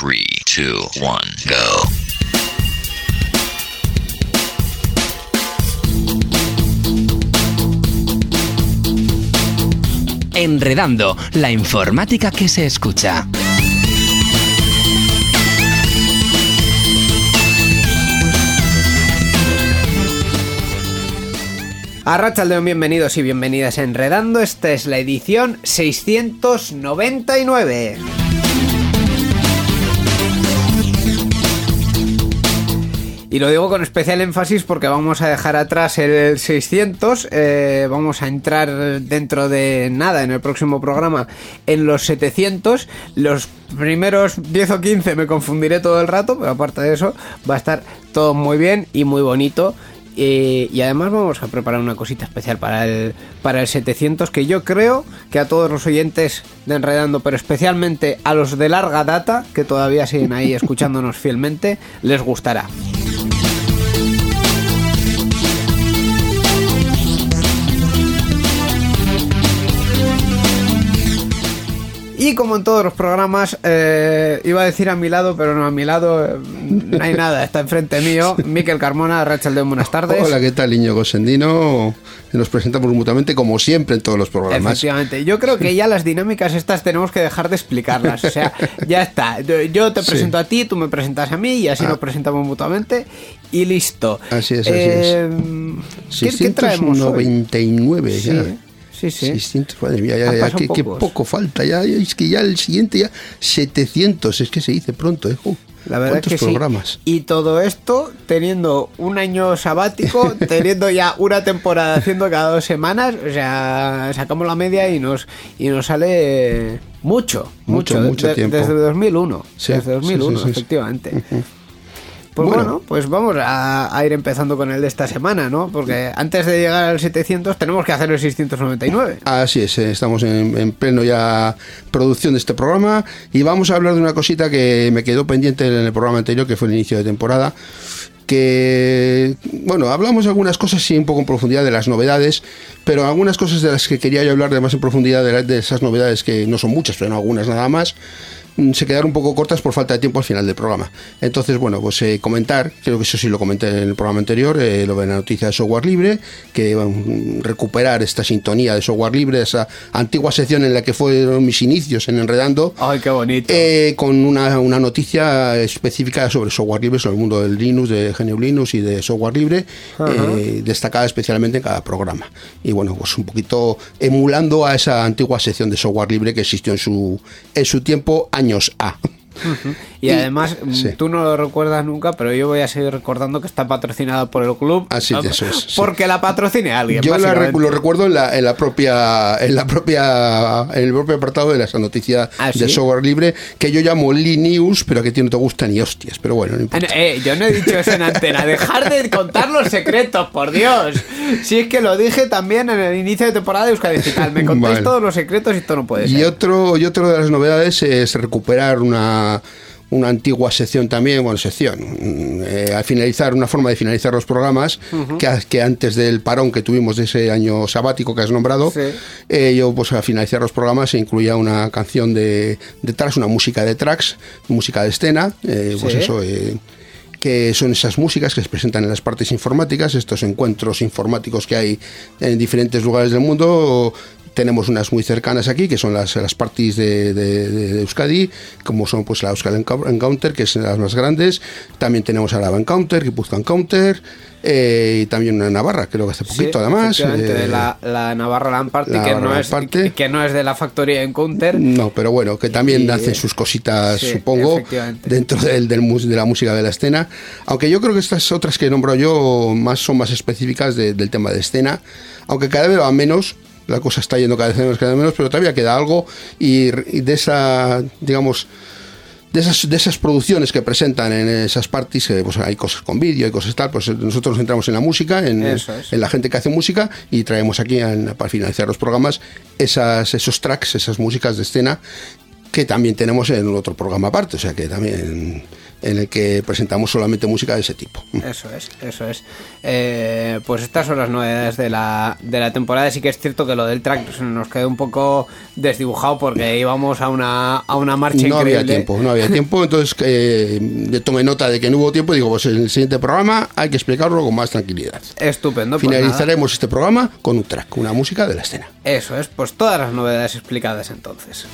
3, 2, 1, go. Enredando, la informática que se escucha. A León, bienvenidos y bienvenidas a Enredando. Esta es la edición 699. Y lo digo con especial énfasis porque vamos a dejar atrás el 600, eh, vamos a entrar dentro de nada en el próximo programa en los 700. Los primeros 10 o 15 me confundiré todo el rato, pero aparte de eso va a estar todo muy bien y muy bonito. Y además vamos a preparar una cosita especial para el, para el 700 que yo creo que a todos los oyentes de Enredando, pero especialmente a los de larga data, que todavía siguen ahí escuchándonos fielmente, les gustará. Y como en todos los programas, eh, iba a decir a mi lado, pero no a mi lado, eh, no hay nada, está enfrente mío. Miquel Carmona, Rachel de buenas tardes. Hola, ¿qué tal, Iñigo Sendino? Nos presentamos mutuamente como siempre en todos los programas. Efectivamente, yo creo que ya las dinámicas estas tenemos que dejar de explicarlas. O sea, ya está. Yo te presento a ti, tú me presentas a mí y así ah. nos presentamos mutuamente y listo. Así es, así es. Eh, ¿qué, ¿qué, traemos 99 ya. Sí, sí. 600, madre mía, ya, ya, que, poco falta. Ya, es que ya el siguiente ya 700, es que se dice pronto, ¿eh? la verdad es que programas? Sí. Y todo esto teniendo un año sabático, teniendo ya una temporada haciendo cada dos semanas, o sea, sacamos la media y nos y nos sale mucho, mucho, mucho, tiempo. Desde 2001, desde 2001, efectivamente. Pues bueno, pues vamos a, ir empezando con el de esta semana, ¿no? Porque antes de llegar al 700 tenemos que hacer el 699. Así es, eh, estamos en, pleno ya producción de este programa y vamos a hablar de una cosita que me quedó pendiente en el programa anterior, que fue el inicio de temporada que, bueno, hablamos algunas cosas sí un poco en profundidad de las novedades, pero algunas cosas de las que quería yo hablar de más en profundidad de, de esas novedades que no son muchas, pero no algunas nada más, se quedaron un poco cortas por falta de tiempo al final del programa. Entonces, bueno, pues eh, comentar, creo que eso sí lo comenté en el programa anterior, eh, lo de la noticia de software libre, que a recuperar esta sintonía de software libre, esa antigua sección en la que fueron mis inicios en Enredando. ¡Ay, qué bonito! Eh, con una, noticia específica sobre software libre, sobre el mundo del Linux, de GNU Linux y de software libre, destacada especialmente en cada programa. Y bueno, pues un poquito emulando a esa antigua sección de software libre que existió en su, en su tiempo, años a. Y, además, tú no lo recuerdas nunca, pero yo voy a seguir recordando que está patrocinada por el club. Así ah, eso es. Porque la patrocine alguien. Yo lo recuerdo en la, en la propia, en la propia, en el propio apartado de esa noticia ¿Ah, de software libre que yo llamo Linux, pero que a ti no te gusta ni hostias. Pero bueno, no importa. Eh, yo no he dicho eso en antena. Dejar de contar los secretos, por Dios. Si es que lo dije también en el inicio de temporada de Euskadi Digital. Me contáis todos los secretos y esto no puede ser. Y otro, y otro de las novedades es recuperar una una, antigua sección también, bueno, sección, mm, eh, al finalizar, una forma de finalizar los programas, que, que, antes del parón que tuvimos de ese año sabático que has nombrado, eh, yo pues al finalizar los programas se incluía una canción de, de tracks, una música de tracks, música de escena, eh, pues eso que son esas músicas que se presentan en las partes informáticas, estos encuentros informáticos que hay en diferentes lugares del mundo, tenemos unas muy cercanas aquí, que son las, las parties de, Euskadi, como son pues la Euskal Encounter, que es las más grandes. También tenemos a la Encounter, Guipuzcoa Encounter, eh, y también una Navarra, creo que hace poquito además. Eh, la, la, Navarra Lamparty, que, no es, que, no es de la factoría Encounter. No, pero bueno, que también hace sus cositas, supongo, dentro del, del, de la música de la escena. Aunque yo creo que estas otras que nombro yo más son más específicas del tema de escena, aunque cada vez va menos la cosa está yendo cada vez menos, cada vez menos, pero todavía queda algo y, de esa, digamos, de esas, de esas producciones que presentan en esas parties, pues hay cosas con vídeo, hay cosas tal, pues nosotros nos centramos en la música, en, en la gente que hace música y traemos aquí para finalizar los programas esas, esos tracks, esas músicas de escena que también tenemos en otro programa aparte, o sea que también en el que presentamos solamente música de ese tipo. Eso es, eso es. Eh, pues estas son las novedades de la, de la temporada. Sí que es cierto que lo del track nos quedó un poco desdibujado porque íbamos a una, a una marcha no increíble. había tiempo, no había tiempo, entonces eh, tomé nota de que no hubo tiempo y digo, pues en el siguiente programa hay que explicarlo con más tranquilidad. Estupendo. pues Finalizaremos este programa con un track, una música de la escena. Eso es, pues todas las novedades explicadas entonces.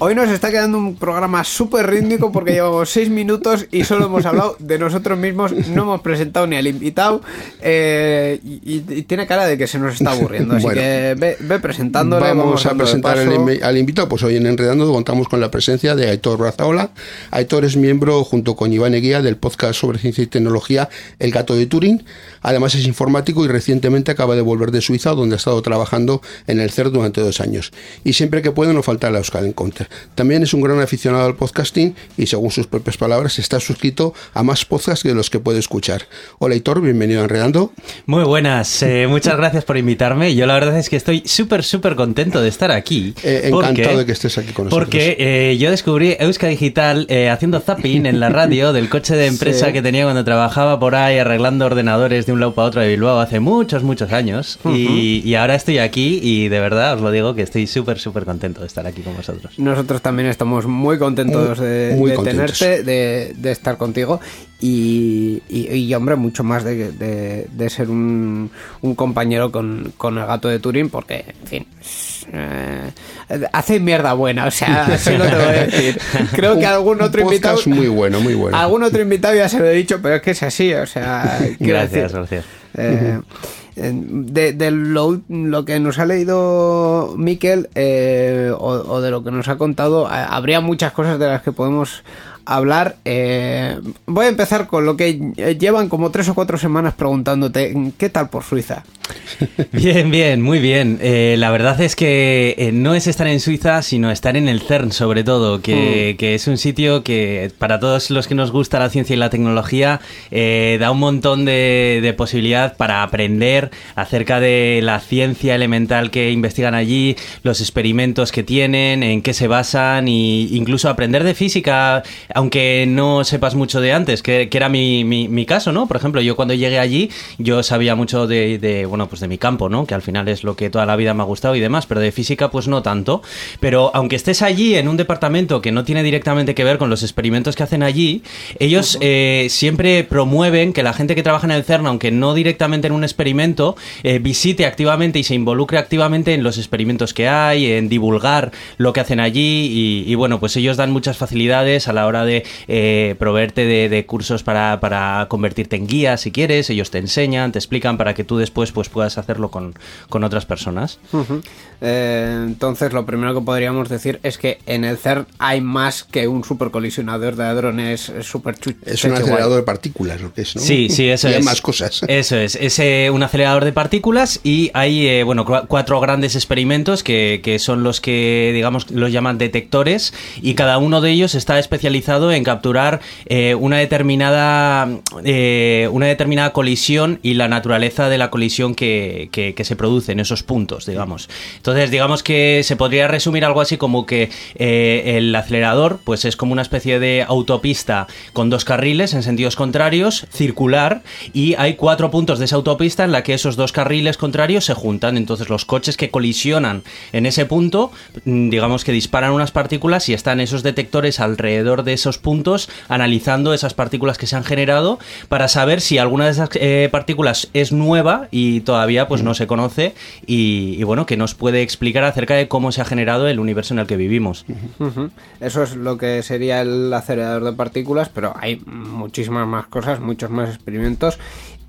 Hoy nos está quedando un programa súper rítmico porque llevamos seis minutos y solo hemos hablado de nosotros mismos, no hemos presentado ni al invitado eh, y, y tiene cara de que se nos está aburriendo. Así Bueno. que ve, ve presentándole. Vamos a presentar al, al invitado. Pues hoy en Enredando contamos con la presencia de Aitor Brazaola. Aitor es miembro, junto con Iván Eguía, del podcast sobre ciencia y tecnología El Gato de Turín. Además es informático y recientemente acaba de volver de Suiza, donde ha estado trabajando en el CER durante dos años. Y siempre que puede no falta la Euskal Encounter. También es un gran aficionado al podcasting y, según sus propias palabras, está suscrito a más podcasts de los que puede escuchar. Hola Aitor, bienvenido a Enredando. Muy buenas, eh, muchas gracias por invitarme. Yo la verdad es que estoy súper, súper contento de estar aquí. Eh, porque- encantado de que estés aquí con nosotros. Porque eh, yo descubrí Euska Digital haciendo zapping en la radio del coche de empresa Sí. que tenía cuando trabajaba por ahí arreglando ordenadores de un lado para otro de Bilbao hace muchos, muchos años. y, y ahora estoy aquí y de verdad os lo digo que estoy súper, súper contento de estar aquí con vosotros. Nosotros también estamos muy contentos Muy- de, muy de contentos. tenerte, de, de estar contigo y, y- y, hombre, mucho más de, de- de ser un, un compañero con, con el gato de Turín, porque, en fin, eh, hace mierda buena, o sea, así lo te voy a decir. Creo que algún otro Un invitado... muy bueno, muy bueno. Algún otro invitado ya se lo he dicho, pero es que es así, o sea... Gracias, decir, gracias. eh, en- de, de lo, lo que nos ha leído Miquel eh, o, o de lo que nos ha contado, ha- habría muchas cosas de las que podemos hablar. Eh, voy a empezar con lo que llevan como tres o cuatro semanas preguntándote, ¿qué tal por Suiza? Bien, bien, muy bien. Eh, la verdad es que eh, no es estar en Suiza, sino estar en el CERN, sobre todo, que, que es un sitio que para todos los que nos gusta la ciencia y la tecnología eh, da un montón de, de posibilidad para aprender acerca de la ciencia elemental que investigan allí, los experimentos que tienen, en qué se basan e incluso aprender de física, aunque no sepas mucho de antes, que, que era mi, mi- mi caso, ¿no? Por ejemplo, yo cuando llegué allí, yo sabía mucho de, de, bueno, pues de mi campo, ¿no? Que al final es lo que toda la vida me ha gustado y demás, pero de física pues no tanto. Pero aunque estés allí en un departamento que no tiene directamente que ver con los experimentos que hacen allí, ellos eh, siempre promueven que la gente que trabaja en el CERN, aunque no directamente en un experimento, eh, visite activamente y se involucre activamente en los experimentos que hay, en divulgar lo que hacen allí y, y, bueno, pues ellos dan muchas facilidades a la hora de eh, proveerte de, de cursos para, para convertirte en guía si quieres, ellos te enseñan, te explican para que tú después pues puedas hacerlo con, con otras personas. Eh, entonces, lo primero que podríamos decir es que en el CERN hay más que un supercolisionador de hadrones super chu- Es un acelerador guay. de partículas, lo que es, ¿no? Sí, sí, eso y hay es. más cosas. Eso es. Es eh, un acelerador de partículas y hay, eh, bueno, cua- cuatro grandes experimentos que, que son los que, digamos, los llaman detectores y cada uno de ellos está especializado en capturar eh, una determinada eh, una determinada colisión y la naturaleza de la colisión que, que- se produce en esos puntos, digamos. Entonces, digamos que se podría resumir algo así como que eh, el acelerador, pues es como una especie de autopista con dos carriles en sentidos contrarios, circular, y hay cuatro puntos de esa autopista en la que esos dos carriles contrarios se juntan. Entonces, los coches que colisionan en ese punto, mm, digamos que disparan unas partículas y están esos detectores alrededor de esos puntos analizando esas partículas que se han generado para saber si alguna de esas eh, partículas es nueva y todavía pues no se conoce y, y, bueno, que nos puede explicar acerca de cómo se ha generado el universo en el que vivimos. Eso es lo que sería el acelerador de partículas, pero hay muchísimas más cosas, muchos más experimentos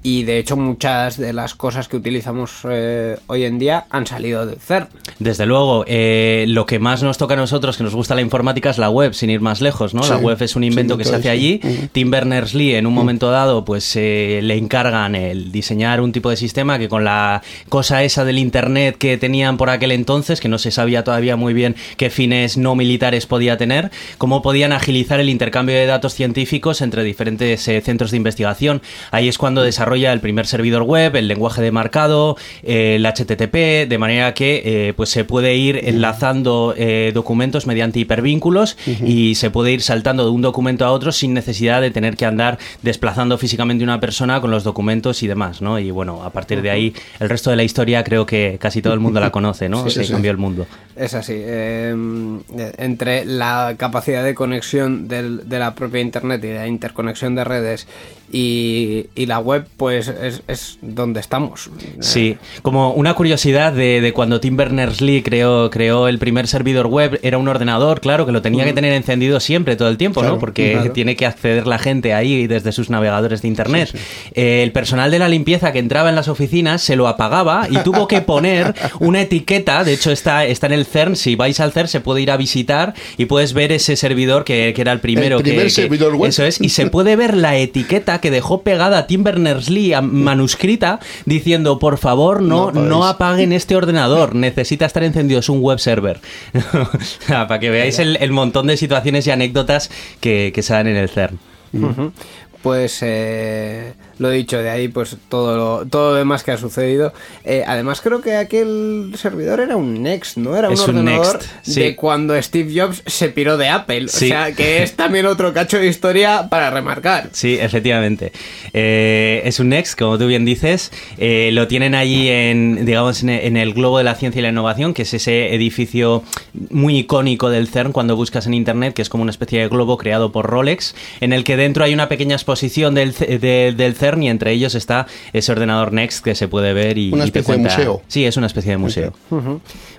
y de hecho muchas de las cosas que utilizamos eh, hoy en día han salido del CERN. Desde luego, eh, lo que más nos toca a nosotros, que nos gusta la informática, es la web, sin ir más lejos, ¿no? Sí, la web es un invento sí, que se hace allí. Tim Berners-Lee, en un momento dado, pues eh, le encargan el diseñar un tipo de sistema que con la cosa esa del Internet que tenían por aquel entonces, que no se sabía todavía muy bien qué fines no militares podía tener, cómo podían agilizar el intercambio de datos científicos entre diferentes eh, centros de investigación. Ahí es cuando desarrollan desarrolla el primer servidor web, el lenguaje de marcado, el HTTP, de manera que eh, pues se puede ir enlazando eh, documentos mediante hipervínculos y se puede ir saltando de un documento a otro sin necesidad de tener que andar desplazando físicamente una persona con los documentos y demás, ¿no? Y bueno, a partir de ahí, el resto de la historia creo que casi todo el mundo la conoce, ¿no? Sí, se sí. cambió el mundo. Es así. eh, entre la capacidad de conexión del- de la propia Internet y la interconexión de redes y, y la web, pues es, es donde estamos. Sí, como una curiosidad de, de cuando Tim Berners-Lee creó, creó el primer servidor web, era un ordenador, claro, que lo tenía que tener encendido siempre, todo el tiempo, Claro, ¿no? Porque claro. tiene que acceder la gente ahí desde sus navegadores de Internet. Eh, el personal de la limpieza que entraba en las oficinas se lo apagaba y tuvo que poner una etiqueta, de hecho está, está en el CERN, si vais al CERN se puede ir a visitar y puedes ver ese servidor que, que era el primero. El que- primer que- servidor web. Eso es, y se puede ver la etiqueta que dejó pegada Tim Berners-Lee manuscrita diciendo, por favor, no, No no, apaguéis". apaguen este ordenador, necesita estar encendido, es un web server. Para que veáis el, el montón de situaciones y anécdotas que, que se dan en el CERN. Pues eh, lo dicho, de ahí pues todo lo, todo lo demás que ha sucedido. Eh, además creo que aquel servidor era un Next, ¿no? Era un Es un ordenador Next, sí. de cuando Steve Jobs se piró de Apple. Sí. O sea, que es también otro cacho de historia para remarcar. Sí, efectivamente. Eh, es un Next, como tú bien dices. Eh, lo tienen allí en, digamos, en, el Globo de la Ciencia y la Innovación, que es ese edificio muy icónico del CERN cuando buscas en internet, que es como una especie de globo creado por Rolex, en el que dentro hay una pequeña exposición del, de- del CERN y entre ellos está ese ordenador Next que se puede ver y Una y te especie de museo. Sí, es una especie de museo.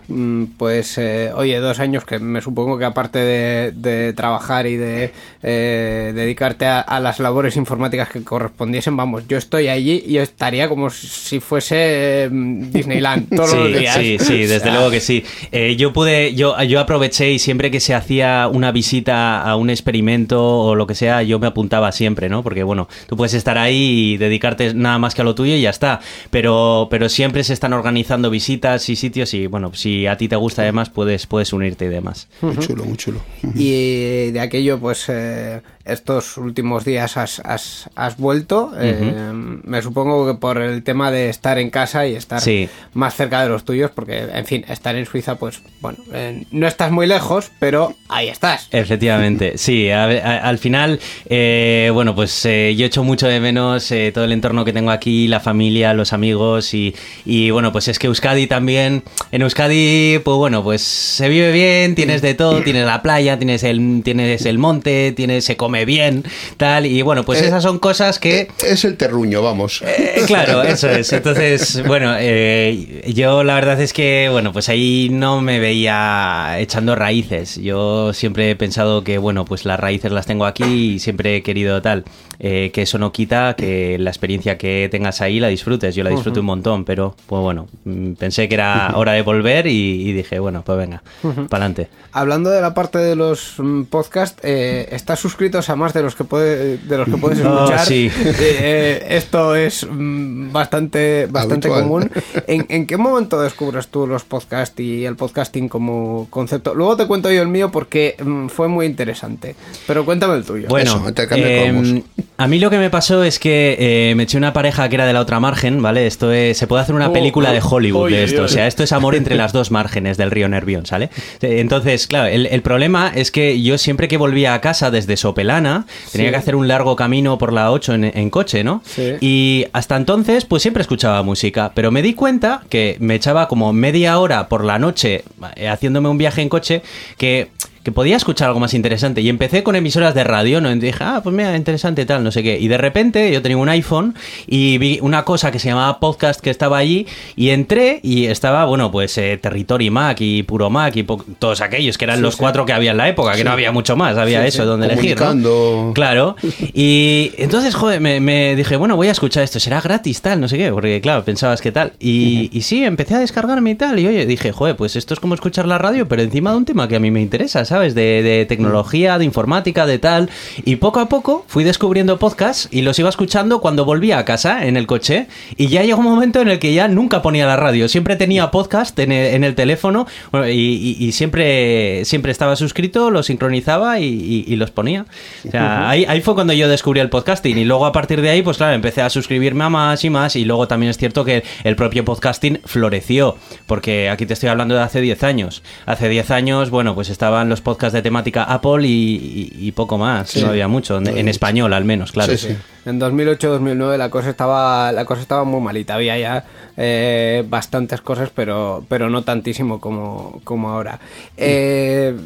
Mm, Pues, eh, oye, dos años que me supongo que aparte de, de trabajar y de eh, dedicarte a, a las labores informáticas que correspondiesen, vamos, yo estoy allí y yo estaría como si fuese eh, Disneyland todos los Sí, días. sí, sí, O desde sea, luego que sí. Eh, yo pude, yo, yo aproveché y siempre que se hacía una visita a un experimento o lo que sea, yo me apuntaba siempre, ¿no? Porque bueno, tú puedes estar ahí y dedicarte nada más que a lo tuyo y ya está. Pero, pero siempre se están organizando visitas y sitios y bueno, si a ti te gusta además puedes, puedes unirte y demás. Muy chulo, muy chulo. Y de aquello, pues eh, estos últimos días has, has, has vuelto. eh, me supongo que por el tema de estar en casa y estar Sí. más cerca de los tuyos, porque, en fin, estar en Suiza, pues bueno, eh, no estás muy lejos, pero ahí estás. Efectivamente, sí, a- a- al final, eh, bueno, pues yo echo mucho de menos todo el entorno que tengo aquí, la familia, los amigos y, y, bueno, pues es que Euskadi también, en Euskadi, pues bueno, pues se vive bien, tienes de todo, tienes la playa, tienes el, tienes el monte, tienes, se come bien, tal, y bueno, pues Eh, esas son cosas que... Es el terruño, vamos. Eh, claro, eso es. Entonces, bueno, eh, yo la verdad es que, bueno, pues ahí no me veía echando raíces. Yo siempre he pensado que, bueno, pues las raíces las tengo aquí y siempre he querido tal. Eh, que eso no quita que la experiencia que tengas ahí la disfrutes. Yo la disfruto un montón, pero, pues bueno, mm, pensé que era hora de volver y, y dije, bueno, pues venga, para adelante. Hablando de la parte de los mm, podcasts, eh, estás suscritos a más de los que puede, de los que puedes Oh, escuchar. sí. Eh, eh, esto es mm, bastante, bastante Habitual. común. ¿En, en qué momento descubres tú los podcasts y el podcasting como concepto? Luego te cuento yo el mío porque mm, fue muy interesante. Pero cuéntame el tuyo. Bueno, Eso, eh. A mí lo que me pasó es que eh, me eché una pareja que era de la otra margen, ¿vale? Esto es, se puede hacer una Oh, película oh, de Hollywood oye, de esto, o sea, esto es amor entre las dos márgenes del río Nervión, ¿sale? Entonces, claro, el, el problema es que yo siempre que volvía a casa desde Sopelana, tenía Sí. que hacer un largo camino por la 8 en, en coche, ¿no? Sí. Y hasta entonces, pues siempre escuchaba música, pero me di cuenta que me echaba como media hora por la noche eh, haciéndome un viaje en coche que que podía escuchar algo más interesante. Y empecé con emisoras de radio, ¿no? Y dije, ah, pues mira, interesante tal, no sé qué. Y de repente yo tenía un iPhone y vi una cosa que se llamaba podcast que estaba allí y entré y estaba, bueno, pues eh, Territory Mac y Puro Mac y todos aquellos que eran los cuatro que había en la época, que no había mucho más, había eso donde elegir. ¿no? Claro. Y entonces, joder, me, me dije, bueno, voy a escuchar esto, será gratis, tal, no sé qué, porque claro, pensabas que tal. Y, y sí, empecé a descargarme y tal. Y oye, dije, joder, pues esto es como escuchar la radio, pero encima de un tema que a mí me interesa, ¿sabes? De, de tecnología, de informática, de tal. Y poco a poco fui descubriendo podcasts y los iba escuchando cuando volvía a casa en el coche. Y ya llegó un momento en el que ya nunca ponía la radio. Siempre tenía podcast en el, en el teléfono bueno, y, y- y siempre, siempre estaba suscrito, lo sincronizaba y, y- los ponía. O sea, ahí, ahí fue cuando yo descubrí el podcasting. Y luego a partir de ahí, pues claro, empecé a suscribirme a más y más. Y luego también es cierto que el propio podcasting floreció. Porque aquí te estoy hablando de hace 10 años. Hace 10 años, bueno, pues estaban los podcasts de temática Apple y, y- y poco más. No había mucho. En, en español, al menos, claro. Sí, sí. En 2008-2009 la cosa estaba la cosa estaba muy malita. Había ya eh, bastantes cosas, pero pero no tantísimo como, como ahora. Eh,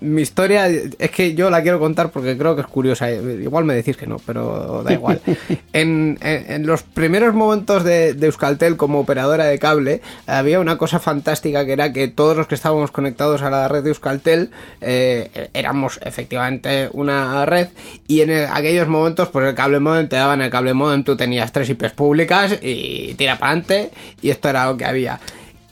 mi historia es que yo la quiero contar porque creo que es curiosa. Igual me decís que no, pero da igual. En, en- en los primeros momentos de, de Euskaltel como operadora de cable había una cosa fantástica que era que todos los que estábamos conectados a la red de Euskaltel eh, éramos efectivamente una red y en el- aquellos momentos pues el cable modem te daban el cable modem, tú tenías tres IPs públicas y tira para adelante y esto era lo que había.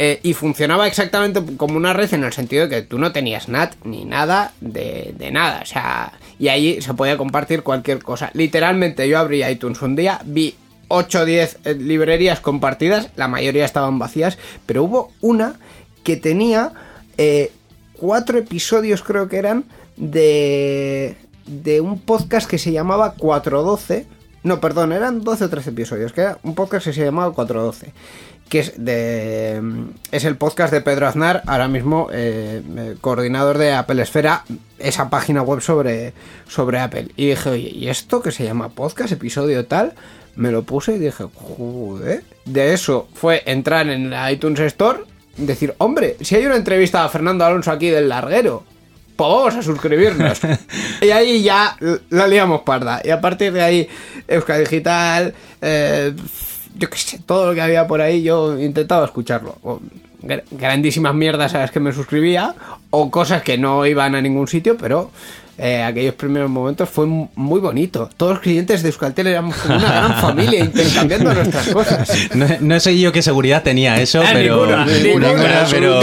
Eh, y funcionaba exactamente como una red en el sentido de que tú no tenías NAT ni nada de, nada. O sea, y ahí se podía compartir cualquier cosa. Literalmente yo abrí iTunes un día, vi 8 o 10 eh, librerías compartidas, la mayoría estaban vacías, pero hubo una que tenía eh, cuatro episodios creo que eran de, de un podcast que se llamaba 412. No, perdón, eran 12 o 13 episodios, que era un podcast que se llamaba 412 que es de es el podcast de Pedro Aznar, ahora mismo eh, eh, coordinador de Apple Esfera, esa página web sobre, sobre Apple. Y dije, oye, ¿y esto que se llama podcast, episodio tal? Me lo puse y dije, joder. De eso fue entrar en la iTunes Store decir, hombre, si hay una entrevista a Fernando Alonso aquí del larguero, pues vamos a suscribirnos. y ahí ya la liamos parda. Y a partir de ahí, Euskadi Digital, eh, yo qué sé, todo lo que había por ahí, yo intentaba escucharlo. O gra- grandísimas mierdas a las que me suscribía, o cosas que no iban a ningún sitio, pero eh, aquellos primeros momentos fue mu- muy bonito. Todos los clientes de Euskaltel éramos como una gran familia intercambiando nuestras cosas. No, no sé yo qué seguridad tenía eso, Ah, pero. ninguna, ninguna, pero,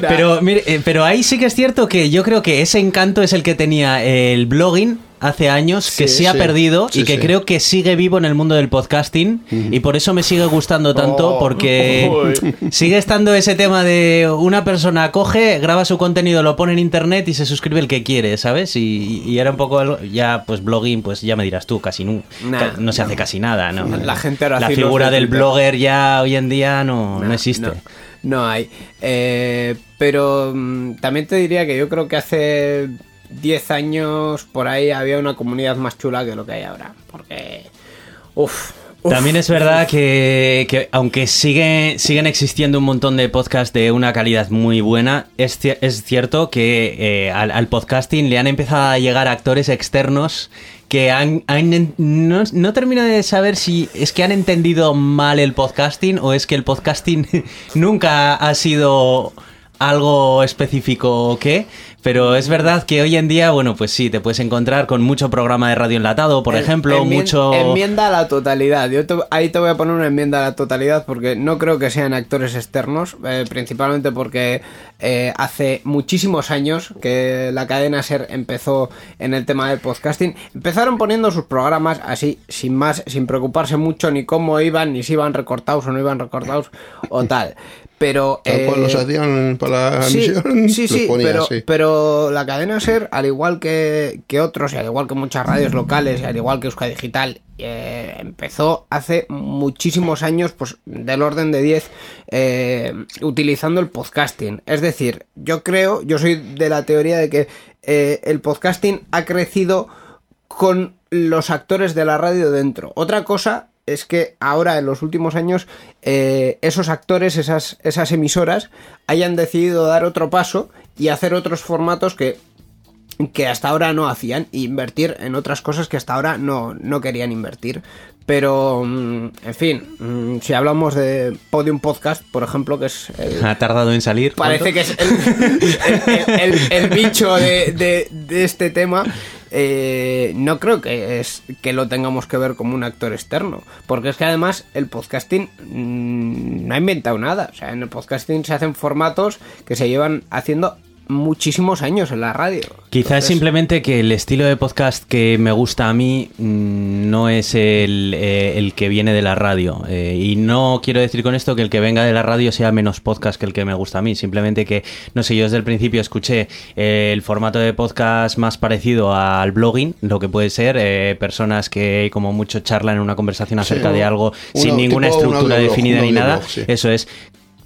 pero, mire, eh, pero ahí sí que es cierto que yo creo que ese encanto es el que tenía el blogging hace años, que Sí, se ha sí. perdido Sí, y que sí. creo que sigue vivo en el mundo del podcasting y por eso me sigue gustando tanto Oh. porque sigue estando ese tema de una persona coge, graba su contenido, lo pone en internet y se suscribe el que quiere, ¿sabes? Y, y era un poco algo- ya pues blogging, pues ya me dirás tú, casi no, Nah, no se hace casi nada, ¿no? La gente ahora La figura de del Twitter. blogger ya hoy en día no, no existe. No, no hay. Eh, pero mm, también te diría que yo creo que hace 10 años por ahí había una comunidad más chula que lo que hay ahora. Porque. Uff. También es verdad que, que aunque sigue, siguen existiendo un montón de podcasts de una calidad muy buena, es, es cierto que eh, al, podcasting le han empezado a llegar actores externos que han, no, no termino de saber si es que han entendido mal el podcasting o es que el podcasting nunca ha sido algo específico o qué, pero es verdad que hoy en día, bueno, pues sí, te puedes encontrar con mucho programa de radio enlatado, por En- ejemplo, mucho... Enmienda a la totalidad. Yo te- ahí te voy a poner una enmienda a la totalidad porque no creo que sean actores externos, eh, principalmente porque eh, hace muchísimos años que la cadena Ser empezó en el tema del podcasting. Empezaron poniendo sus programas así, sin más, sin preocuparse mucho ni cómo iban, ni si iban recortados o no iban recortados o tal. Pero. Eh, los hacían para la Sí, emisión, sí, los sí, ponía pero, pero la cadena SER, al igual que, que otros, y al igual que muchas radios locales, y al igual que Euskadi Digital, eh, empezó hace muchísimos años, pues del orden de 10, eh, utilizando el podcasting. Es decir, yo creo, yo soy de la teoría de que eh, el podcasting ha crecido con los actores de la radio dentro. Otra cosa es que ahora, en los últimos años, eh, esos actores, esas, esas emisoras, hayan decidido dar otro paso y hacer otros formatos que, que hasta ahora no hacían, e invertir en otras cosas que hasta ahora no, no querían invertir. Pero, mm, en fin, mm, si hablamos de Podium Podcast, por ejemplo, que es el, Ha tardado en salir. Parece que es el, el- el- el bicho de, de- de este tema. Eh, no creo que es que lo tengamos que ver como un actor externo. Porque es que además el podcasting mm, no ha inventado nada. O sea, en el podcasting se hacen formatos que se llevan haciendo muchísimos años en la radio. Quizás Entonces, simplemente que el estilo de podcast que me gusta a mí mm, no es el, eh, el que viene de la radio. Eh, y no quiero decir con esto que el que venga de la radio sea menos podcast que el que me gusta a mí. Simplemente que, no sé, yo desde el principio escuché eh, el formato de podcast más parecido al blogging, lo que puede ser eh, personas que como mucho charlan en una conversación acerca de algo sin ninguna estructura definida ni nada. sí. Eso es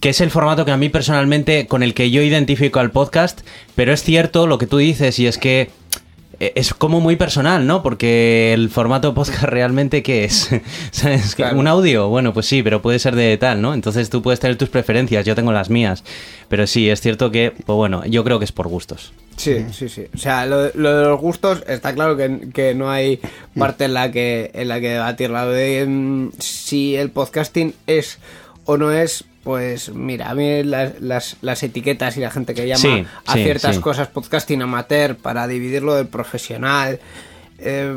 que es el formato que a mí personalmente con el que yo identifico al podcast, pero es cierto lo que tú dices y es que eh, es como muy personal, ¿no? Porque el formato podcast realmente qué es? ¿Sabes? Claro. Un audio, bueno, pues sí, pero puede ser de tal, ¿no? Entonces tú puedes tener tus preferencias, yo tengo las mías, pero sí, es cierto que, pues bueno, yo creo que es por gustos. Sí, sí, sí. O sea, lo, lo de los gustos está claro que, que no hay parte en la que en la que debatir. La de mm, si el podcasting es o no es, pues mira, a mí las, las, las etiquetas y la gente que llama Sí, a sí, ciertas sí. cosas podcasting amateur para dividirlo del profesional. eh,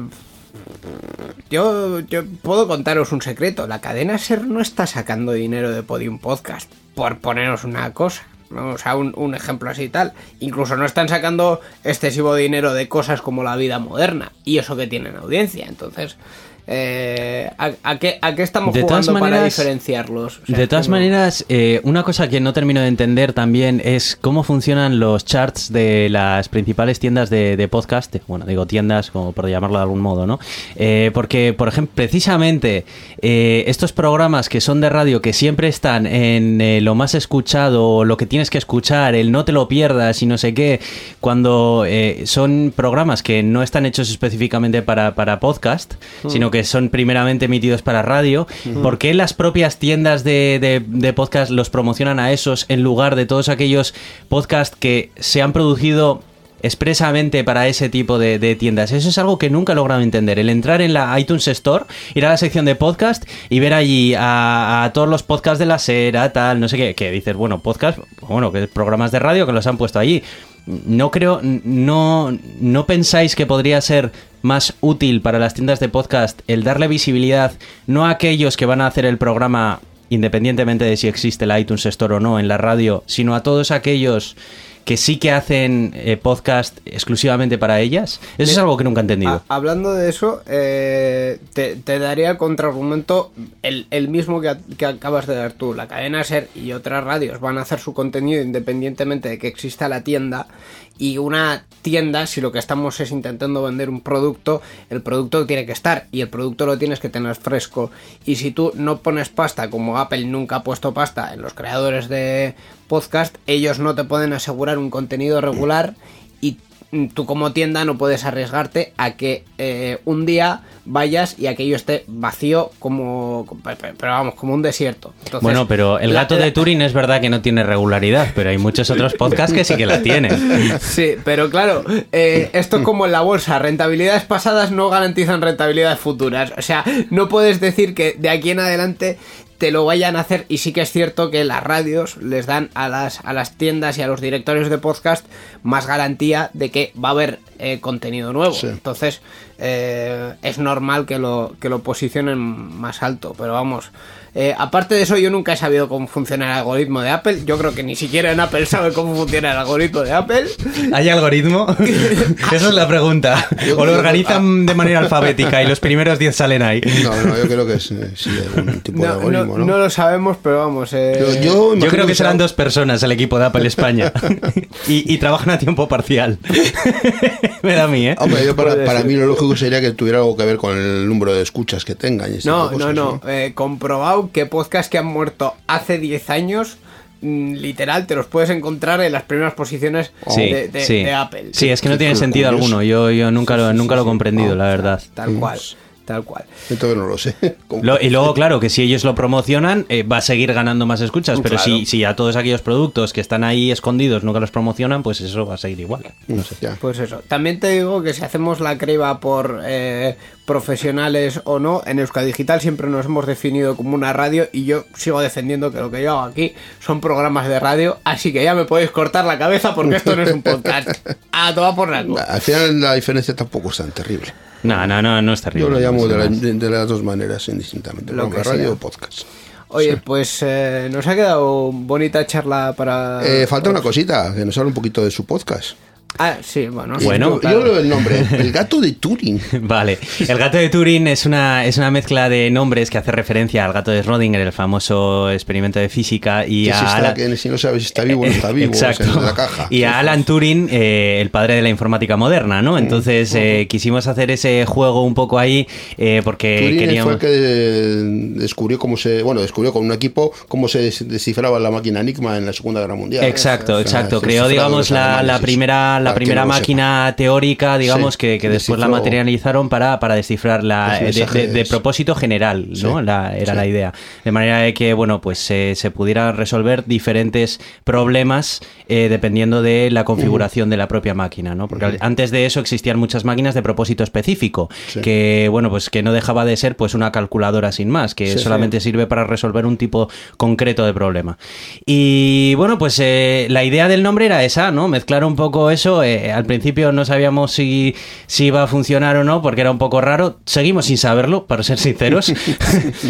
yo, yo puedo contaros un secreto. La cadena Ser no está sacando dinero de Podium Podcast, por poneros una cosa. ¿no? O sea, un, un ejemplo así y tal. Incluso no están sacando excesivo dinero de cosas como la vida moderna. Y eso que tienen audiencia. Entonces, eh, ¿a, a qué, ¿a qué estamos De jugando para diferenciarlos? O sea, de todas maneras, eh, una cosa que no termino de entender también es cómo funcionan los charts de las principales tiendas de, de podcast. Bueno, digo tiendas, como por llamarlo de algún modo, ¿no? Eh, porque, por ejemplo, precisamente estos programas que son de radio, que siempre están en lo más escuchado, lo que tienes que escuchar, el no te lo pierdas y no sé qué, cuando son programas que no están hechos específicamente para, para podcast, sino que son primeramente emitidos para radio, ¿por qué las propias tiendas de, de- de podcast los promocionan a esos en lugar de todos aquellos podcasts que se han producido expresamente para ese tipo de, de tiendas. Eso es algo que nunca he logrado entender. El entrar en la iTunes Store, ir a la sección de podcast y ver allí a, a todos los podcasts de la SER, tal, no sé qué, que dices, bueno, podcast, bueno, que programas de radio que los han puesto allí. No creo, no, no pensáis que podría ser más útil para las tiendas de podcast el darle visibilidad no a aquellos que van a hacer el programa independientemente de si existe la iTunes Store o no en la radio, sino a todos aquellos que sí que hacen eh, podcast exclusivamente para ellas. Eso es algo que nunca he entendido. Ah, hablando de eso, eh, te, te daría el contraargumento el, el mismo que, a- que acabas de dar tú. La cadena Ser y otras radios van a hacer su contenido independientemente de que exista la tienda. Y una tienda, si lo que estamos es intentando vender un producto, el producto tiene que estar y el producto lo tienes que tener fresco. Y si tú no pones pasta, como Apple nunca ha puesto pasta en los creadores de podcast, ellos no te pueden asegurar un contenido regular y tú como tienda no puedes arriesgarte a que eh, un día vayas y aquello esté vacío como pero vamos como un desierto Entonces, bueno, pero el la- gato de Turing es verdad que no tiene regularidad, pero hay muchos otros podcasts que sí que la tienen. Sí, pero claro, eh, esto es como en la bolsa, rentabilidades pasadas no garantizan rentabilidades futuras. O sea, no puedes decir que de aquí en adelante te lo vayan a hacer y sí que es cierto que las radios les dan a las, a las tiendas y a los directorios de podcast más garantía de que va a haber eh, contenido nuevo. Sí. Entonces eh, es normal que lo, que lo posicionen más alto, pero vamos. eh, aparte de eso, yo nunca he sabido cómo funciona el algoritmo de Apple. Yo creo que ni siquiera en Apple sabe cómo funciona el algoritmo de Apple. ¿Hay algoritmo? Esa es la pregunta. O lo organizan de manera alfabética y los primeros 10 salen ahí. No, no, yo creo que es eh, sí, algún tipo de No, algoritmo, no- ¿no? no lo sabemos, pero vamos. eh, Yo, yo Yo imagino creo que serán dos personas el equipo de Apple España. y, y trabajan a tiempo parcial. Me da a mí, ¿eh? Hombre, yo para, mí lo lógico sería que tuviera algo que ver con el número de escuchas que tengan. y No, no, no. cosas, eh, comprobado que podcasts que han muerto hace 10 años, mm, literal, te los puedes encontrar en las primeras posiciones Sí, de, de- sí. de Apple. Sí, es que no tiene sentido curioso. alguno. Yo, yo nunca lo, nunca lo he comprendido, la verdad. Tal cual, tal cual. Entonces no lo sé. Lo- y luego, claro, que si ellos lo promocionan, eh, va a seguir ganando más escuchas. Pero Claro. si, si a todos aquellos productos que están ahí escondidos nunca los promocionan, pues eso va a seguir igual. No sé. Ya. Pues eso. También te digo que si hacemos la criba por eh, profesionales o no, en Euskadi Digital siempre nos hemos definido como una radio y yo sigo defendiendo que lo que yo hago aquí son programas de radio, así que ya me podéis cortar la cabeza porque esto no es un podcast. A tomar por algo. Al final la diferencia tampoco es tan terrible. No, no, no, no es terrible. Yo lo llamo de, la- de- de las dos maneras indistintamente. Lo que radio sea. o podcast. Oye, pues eh, nos ha quedado bonita charla para... Eh, falta una cosita, que nos hable un poquito de su podcast. Ah, sí, bueno. sí. Bueno, yo, claro. yo leo el nombre, el gato de Turing. Vale, el gato de Turing es una, es una mezcla de nombres que hace referencia al gato de Schrödinger, el famoso experimento de física, y si, a está, Alan- que si no sabes si está vivo o no está vivo, Exacto. la caja. Y a Alan Turing, eh, el padre de la informática moderna, ¿no? Entonces eh, quisimos hacer ese juego un poco ahí eh, porque Turing queríamos... fue el que de- descubrió cómo se, bueno, descubrió con un equipo cómo se des- descifraba la máquina Enigma en la Segunda Guerra Mundial. Exacto, O sea, exacto. Creó, digamos, la, la primera, la primera no máquina teórica, digamos, Sí, que, que después la materializaron para, para descifrar la, de, de- de mensajes. propósito general, ¿no? Sí, La- era sí. la idea. De manera de que, bueno, pues se se pudiera resolver diferentes problemas eh, dependiendo de la configuración de la propia máquina, ¿no? Porque antes de eso existían muchas máquinas de propósito específico, que, bueno, pues que no dejaba de ser pues una calculadora sin más, que solamente sirve para resolver un tipo concreto de problema. Y bueno, pues eh, la idea del nombre era esa, ¿no? Mezclar un poco eso. Eh, al principio no sabíamos si, si iba a funcionar o no, porque era un poco raro. Seguimos sin saberlo, para ser sinceros.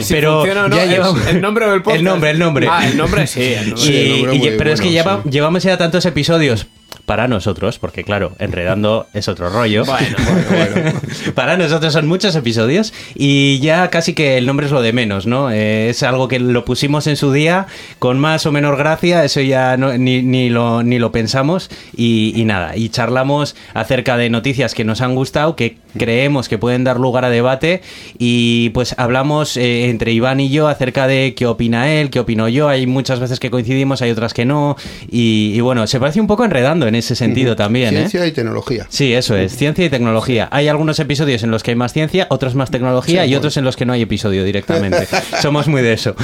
Si pero funciona o no, ya es llevamos- el nombre del podcast. El nombre, el nombre. Ah, el nombre sí. El nombre. Y- Sí, el nombre y- pero es que lleva- llevamos ya tantos episodios para nosotros, porque claro, enredando es otro rollo. Bueno, para nosotros son muchos episodios y ya casi que el nombre es lo de menos, ¿no? Eh, es algo que lo pusimos en su día con más o menos gracia, eso ya no- ni, ni lo, ni lo pensamos y, y nada, y charlamos acerca de noticias que nos han gustado, que creemos que pueden dar lugar a debate y pues hablamos eh, entre Iván y yo acerca de qué opina él, qué opino yo, hay muchas veces que coincidimos, hay otras que no y, y bueno, se parece un poco enredando en ese sentido también, ¿eh? Ciencia y tecnología. Sí, eso es, ciencia y tecnología. Hay algunos episodios en los que hay más ciencia, otros más tecnología Sí, y bueno. otros en los que no hay episodio directamente. Somos muy de eso.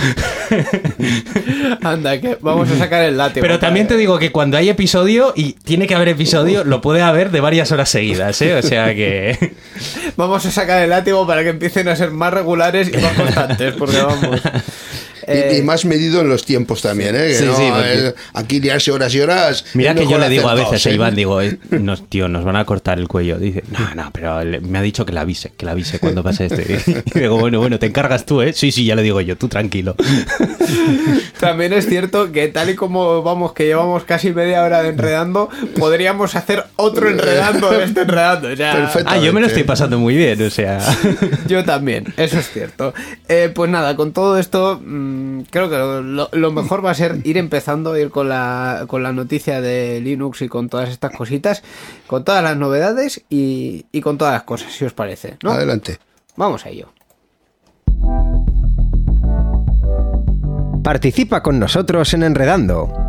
Anda, que vamos a sacar el látigo. Pero también te digo que cuando hay episodio, y tiene que haber episodio, lo puede haber de varias horas seguidas, ¿eh? O sea que... Vamos a sacar el látigo para que empiecen a ser más regulares y más constantes, porque vamos. Y- Eh, y, más medido en los tiempos también, ¿eh? Que Sí, no, sí, porque- aquí liarse horas y horas. Mira que yo le digo a veces a ¿eh? Iván, digo, eh, nos, tío, nos van a cortar el cuello. Dice, no, no, pero le- me ha dicho que la avise, que la avise cuando pase esto. Y digo, bueno, bueno, te encargas tú, ¿eh? Sí, sí, ya le digo yo, tú tranquilo. También es cierto que tal y como vamos, que llevamos casi media hora de enredando, podríamos hacer otro enredando de este enredando. O sea, Perfecto. Ah, yo me lo estoy pasando muy bien, o sea... Yo también, eso es cierto. Eh, pues nada, con todo esto, mm, creo que lo, lo mejor va a ser ir empezando, ir con la, con la noticia de Linux y con todas estas cositas, con todas las novedades y, y con todas las cosas, si os parece. ¿no? Adelante. Vamos a ello. Participa con nosotros en Enredando.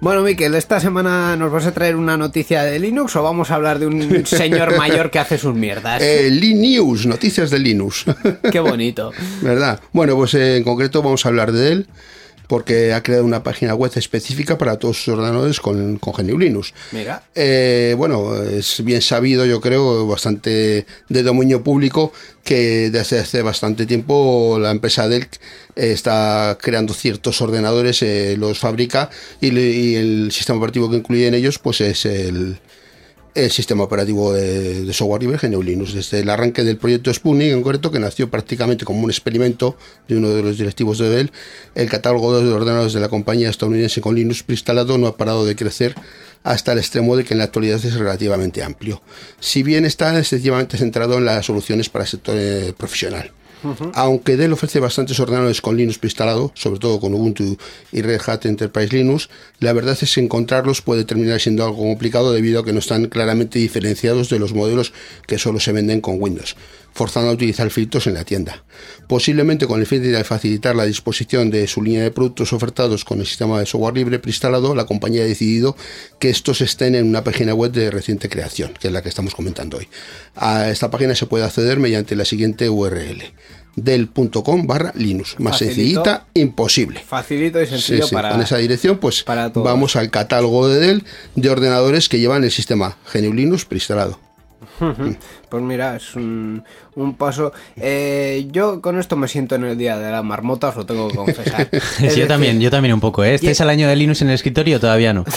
Bueno, Miquel, esta semana nos vas a traer una noticia de Linux o vamos a hablar de un señor mayor que hace sus mierdas. Eh, Linux, noticias de Linux. Qué bonito. ¿Verdad? Bueno, pues eh, en concreto vamos a hablar de él porque ha creado una página web específica para todos sus ordenadores con, con GNU Linux. Mira. Eh, bueno, es bien sabido, yo creo, bastante de dominio público, que desde hace bastante tiempo la empresa Dell eh, está creando ciertos ordenadores, eh, los fabrica y, y el sistema operativo que incluye en ellos, pues es el, el sistema operativo de, software libre GNU Linux. Desde el arranque del proyecto Sputnik, en concreto, que nació prácticamente como un experimento de uno de los directivos de Dell, el catálogo de ordenadores de la compañía estadounidense con Linux preinstalado no ha parado de crecer hasta el extremo de que en la actualidad es relativamente amplio. Si bien está excesivamente centrado en las soluciones para el sector eh, profesional. Aunque Dell ofrece bastantes ordenadores con Linux preinstalado, sobre todo con Ubuntu y Red Hat Enterprise Linux, la verdad es que encontrarlos puede terminar siendo algo complicado debido a que no están claramente diferenciados de los modelos que solo se venden con Windows. Forzando a utilizar filtros en la tienda. Posiblemente con el fin de facilitar la disposición de su línea de productos ofertados con el sistema de software libre preinstalado, la compañía ha decidido que estos estén en una página web de reciente creación, que es la que estamos comentando hoy. A esta página se puede acceder mediante la siguiente URL del.com barra Linux. Más Facilito. sencillita, imposible. Facilito y sencillo sí, para... Con esa dirección, pues para vamos al catálogo de Dell de ordenadores que llevan el sistema GNU Linux preinstalado. Pues mira, es un, un paso. Eh, yo con esto me siento en el día de la marmota, os lo tengo que confesar. Sí, yo decir, también, yo también un poco. ¿eh? ¿Este y- es el año de Linux en el escritorio? Todavía no.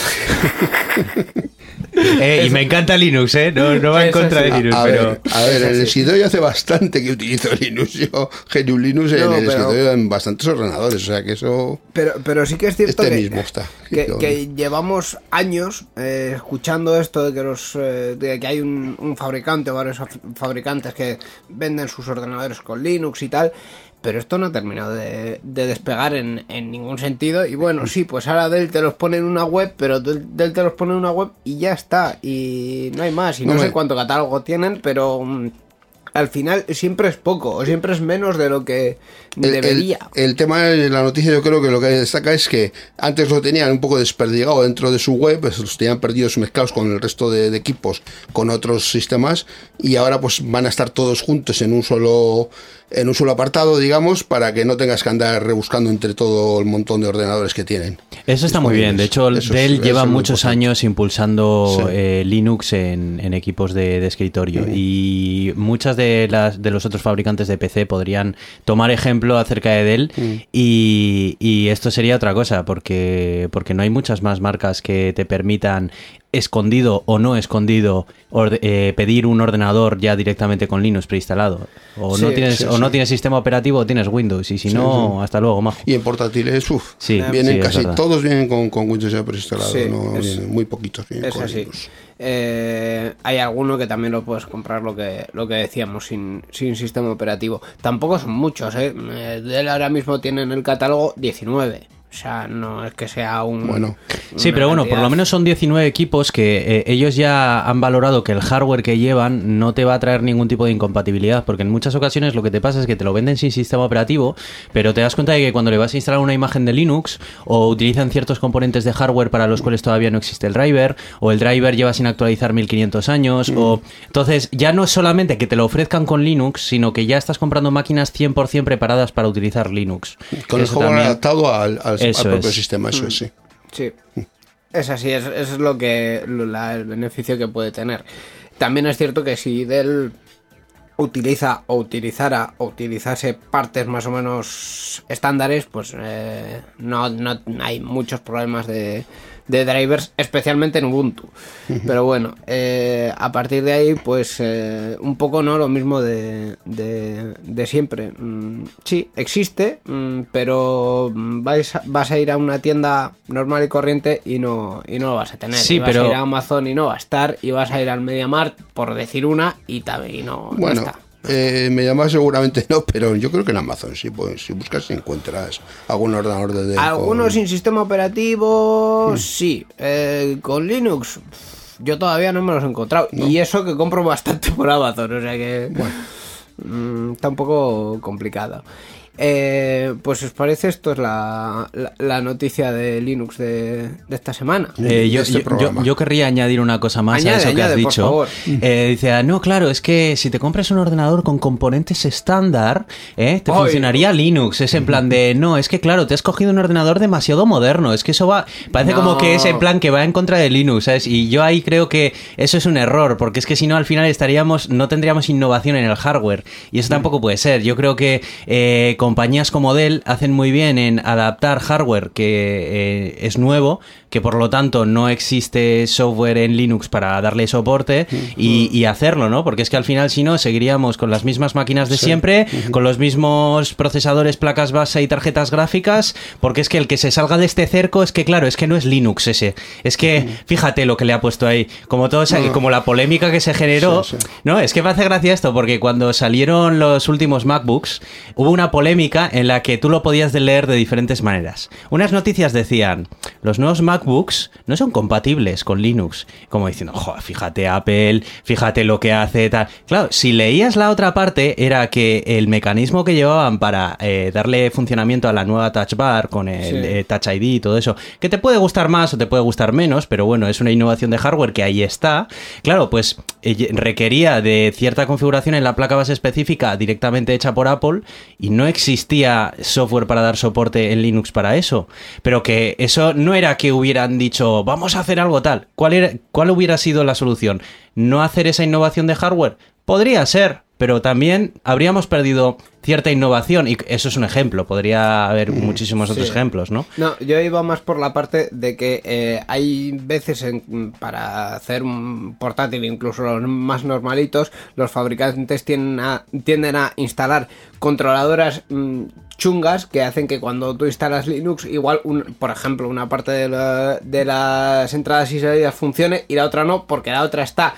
Eh, y me encanta Linux, ¿eh? No, no va en contra sí. de Linux, a, pero... ver, a ver, en el escritorio hace bastante que utilizo Linux. Yo GNU Linux en No, el pero- en bastantes ordenadores, o sea que eso... Pero, pero sí que es cierto Este que, mismo está. que, Yo- que llevamos años eh, escuchando esto de que los eh, de que hay un, un fabricante o varios fabricantes que venden sus ordenadores con Linux y tal. Pero esto no ha terminado de, de despegar en, en ningún sentido. Y bueno, sí, pues ahora Dell te los pone en una web, pero Dell te los pone en una web y ya está. Y no hay más. Y no, No sé me- cuánto catálogo tienen, pero mm, al final siempre es poco, o siempre es menos de lo que El- el- debería. El, tema de la noticia, yo creo que lo que destaca es que antes lo tenían un poco desperdigado dentro de su web, pues los tenían perdidos mezclados con el resto de, de equipos, con otros sistemas, y ahora pues van a estar todos juntos en un solo en un solo apartado, digamos, para que no tengas que andar rebuscando entre todo el montón de ordenadores que tienen. Eso está muy bien. De hecho, Eso Dell lleva muchos años impulsando Sí. eh, Linux en, en equipos de, de escritorio y muchas de las de los otros fabricantes de PC podrían tomar ejemplo acerca de Dell y, y esto sería otra cosa porque porque no hay muchas más marcas que te permitan escondido o no escondido orde- eh, pedir un ordenador ya directamente con Linux preinstalado o no tienes sí, o no tienes sistema operativo o tienes Windows y si no hasta luego majo Y en portátiles, uff, Sí, vienen casi todos vienen con, con Windows ya preinstalado, Sí, no es- vienen muy poquitos vienen Es con así. Linux. Eh, hay alguno que también lo puedes comprar, lo que, lo que decíamos, sin, sin sistema operativo. Tampoco son muchos, ¿eh? Eh, Dell ahora mismo tiene en el catálogo 19. O sea, no es que sea un... Bueno. Sí, pero bueno, por lo menos son 19 equipos que eh, ellos ya han valorado que el hardware que llevan no te va a traer ningún tipo de incompatibilidad, porque en muchas ocasiones lo que te pasa es que te lo venden sin sistema operativo, pero te das cuenta de que cuando le vas a instalar una imagen de Linux o utilizan ciertos componentes de hardware para los cuales todavía no existe el driver, o el driver lleva sin actualizar 1500 años, o entonces ya no es solamente que te lo ofrezcan con Linux, sino que ya estás comprando máquinas 100% preparadas para utilizar Linux. Con el Eso hardware también- adaptado al, al- al propio es. sistema, eso es, sí. Sí. Es así, es, es lo que la- el beneficio que puede tener. También es cierto que si Dell utiliza o utilizara o utilizase partes más o menos estándares, pues eh, no, no hay muchos problemas de, de drivers, especialmente en Ubuntu. Pero bueno, eh, a partir de ahí, pues eh, un poco no lo mismo de, de, de siempre. Mm, sí, existe, mm, pero mm, vais a- vas a ir a una tienda normal y corriente y no, y no lo vas a tener. Sí, Y vas pero- a ir a Amazon y no va a estar, y vas a ir al MediaMarkt, por decir una, y también y no, está. Eh, me llamas seguramente no, pero yo creo que en Amazon, sí, pues, si buscas encuentras algún ordenador de Algunos con- sin sistema operativo, sí. Eh, con Linux, yo todavía no me los he encontrado. Y eso que compro bastante por Amazon, o sea que. mm, está un poco complicado. Eh, pues os parece, esto es la, la, la noticia de Linux de, de esta semana. Eh, yo, este yo- yo- yo querría añadir una cosa más Añade, a eso que has dicho. favor. Eh, dice, ah, no, claro, es que si te compras un ordenador con componentes estándar, eh, te funcionaría Linux. Es en plan de, no, es que claro, te has cogido un ordenador demasiado moderno. Es que eso va, parece como que es en plan que va en contra de Linux, ¿sabes? Y yo ahí creo que eso es un error, porque es que si no, al final estaríamos, no tendríamos innovación en el hardware. Y eso tampoco puede ser. Yo creo que eh, compañías como Dell hacen muy bien en adaptar hardware que eh, es nuevo, que por lo tanto no existe software en Linux para darle soporte y, y hacerlo, ¿no? Porque es que al final, si no, seguiríamos con las mismas máquinas de siempre, con los mismos procesadores, placas base y tarjetas gráficas, porque es que el que se salga de este cerco es que, claro, es que no es Linux ese. Es que, fíjate lo que le ha puesto ahí, como todo esa- como la polémica que se generó, Sí, sí. no, es que me hace gracia esto, porque cuando salieron los últimos MacBooks, hubo una polémica polémica en la que tú lo podías leer de diferentes maneras. Unas noticias decían, los nuevos MacBooks no son compatibles con Linux. Como diciendo, joder, fíjate Apple, fíjate lo que hace, tal. Claro, si leías la otra parte, era que el mecanismo que llevaban para eh, darle funcionamiento a la nueva Touch Bar con el Sí. eh, Touch ID y todo eso, que te puede gustar más o te puede gustar menos, pero bueno, es una innovación de hardware que ahí está. Claro, pues eh, requería de cierta configuración en la placa base específica directamente hecha por Apple y no existía software para dar soporte en Linux para eso. Pero que eso no era que hubieran dicho, vamos a hacer algo tal. ¿Cuál, era, cuál hubiera sido la solución? ¿No hacer esa innovación de hardware? Podría ser, pero también habríamos perdido cierta innovación y eso es un ejemplo. Podría haber muchísimos otros sí. ejemplos, ¿no? No, yo iba más por la parte de que eh, hay veces en- para hacer un portátil, incluso los más normalitos, los fabricantes tienden a, tienden a instalar controladoras mm, chungas que hacen que cuando tú instalas Linux, igual, un, por ejemplo, una parte de, la- de las entradas y salidas funcione y la otra no, porque la otra está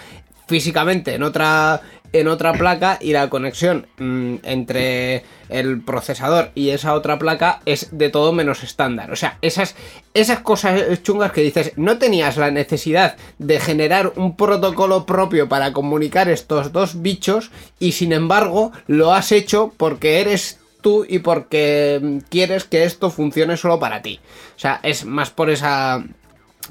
físicamente en otra en otra placa y la conexión mm, entre el procesador y esa otra placa es de todo menos estándar. O sea, esas, esas cosas chungas que dices, no tenías la necesidad de generar un protocolo propio para comunicar estos dos bichos y sin embargo lo has hecho porque eres tú y porque mm, quieres que esto funcione solo para ti. O sea, es más por esa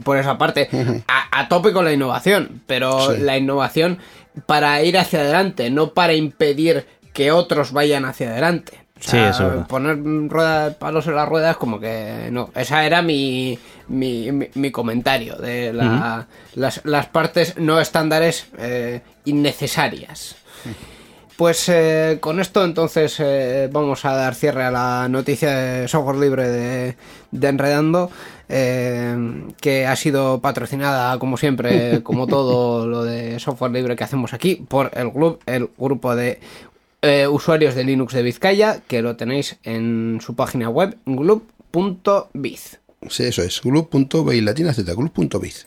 por esa parte, a, a tope con la innovación, pero Sí. la innovación para ir hacia adelante, no para impedir que otros vayan hacia adelante. O Sí, sea, eso es verdad. Poner ruedas, palos en las ruedas, como que no. Esa era mi, mi, mi- mi comentario de la- las, las partes no estándares eh, innecesarias. Pues eh, con esto entonces eh, vamos a dar cierre a la noticia de software libre de, de Enredando, eh, que ha sido patrocinada como siempre, como todo lo de software libre que hacemos aquí, por el, glu- el grupo de eh, usuarios de Linux de Vizcaya, que lo tenéis en su página web, glub.biz. Sí, eso es. Club.biz, latina z, club.biz.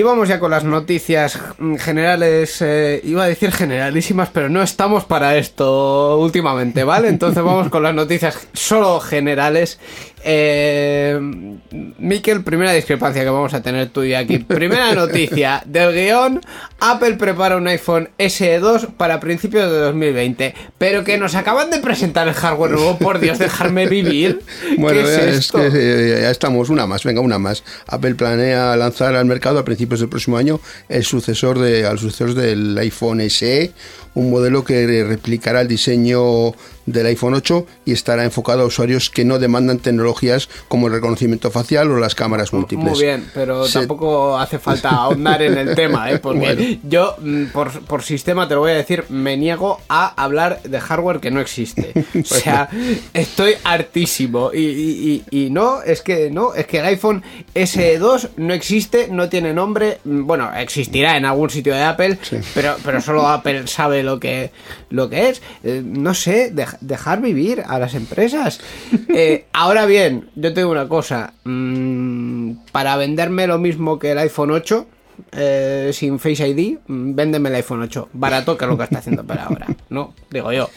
Y vamos ya con las noticias generales, eh, iba a decir generalísimas, pero no estamos para esto últimamente, ¿vale? Entonces vamos con las noticias solo generales. Eh, Miquel, primera discrepancia que vamos a tener tú y aquí. Primera noticia del guion, Apple prepara un iPhone SE2 para principios de 2020, pero que nos acaban de presentar el hardware nuevo, por Dios, dejarme vivir. Bueno, ¿Qué es es, esto? que eh, ya estamos, una más, venga, una más. Apple planea lanzar al mercado a principios del próximo año el sucesor de, al sucesor del iPhone SE, un modelo que replicará el diseño del iPhone 8 y estará enfocado a usuarios que no demandan tecnologías como el reconocimiento facial o las cámaras múltiples. Muy bien, pero Se- tampoco hace falta ahondar en el tema, ¿eh? Porque Bueno. yo, mm, por, por sistema, te lo voy a decir, me niego a hablar de hardware que no existe. O sea, estoy hartísimo. Y, y- y- y no, es que no, es que el iPhone SE2 no existe, no tiene nombre. Mm, Bueno, existirá en algún sitio de Apple, pero, pero solo Apple sabe lo que, lo que es. Eh, no sé, dej- dejar vivir a las empresas. Eh, ahora bien, yo te digo una cosa. mm, para venderme lo mismo que el iPhone 8, eh, sin Face ID, mm, véndeme el iPhone 8. Barato que es lo que está haciendo para ahora. No, digo yo.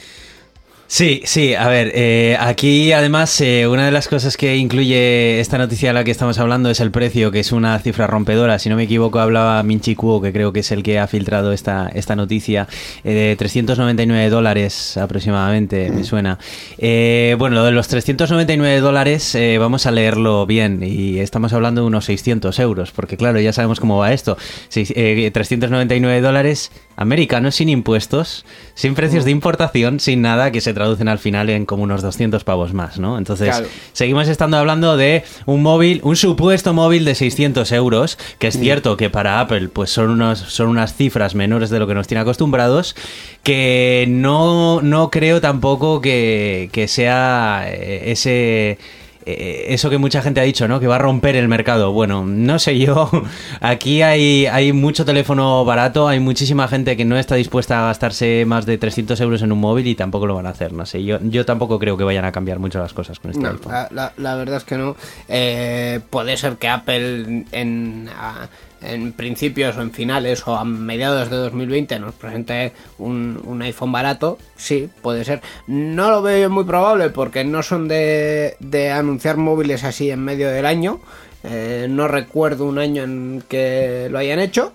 Sí, sí, a ver, eh, aquí además eh, una de las cosas que incluye esta noticia de la que estamos hablando es el precio, que es una cifra rompedora. Si no me equivoco, hablaba Minchi Kuo, que creo que es el que ha filtrado esta, esta noticia, eh, de 399 dólares aproximadamente, me suena. Eh, bueno, lo de los 399 dólares, vamos a leerlo bien, y estamos hablando de unos 600 euros, porque claro, ya sabemos cómo va esto. Eh, 399 dólares americanos sin impuestos, sin precios de importación, sin nada, que se traducen al final en como unos 200 pavos más, ¿no? Entonces, Claro. seguimos estando hablando de un móvil, un supuesto móvil de 600 euros, que es cierto que para Apple pues son, unos, son unas cifras menores de lo que nos tiene acostumbrados, que no, no creo tampoco que, que sea eh, ese... eh, Eso que mucha gente ha dicho, ¿no? Que va a romper el mercado. Bueno, no sé yo. Aquí hay, hay mucho teléfono barato, hay muchísima gente que no está dispuesta a gastarse más de 300 euros en un móvil y tampoco lo van a hacer. No sé, yo, yo tampoco creo que vayan a cambiar mucho las cosas con este No, iPhone. la, la- la verdad es que no. Eh, puede ser que Apple en, a- en principios o en finales o a mediados de 2020 nos presente un, un iPhone barato. Sí, puede ser. No lo veo muy probable porque no son de, de anunciar móviles así en medio del año. Eh, no recuerdo un año en que lo hayan hecho.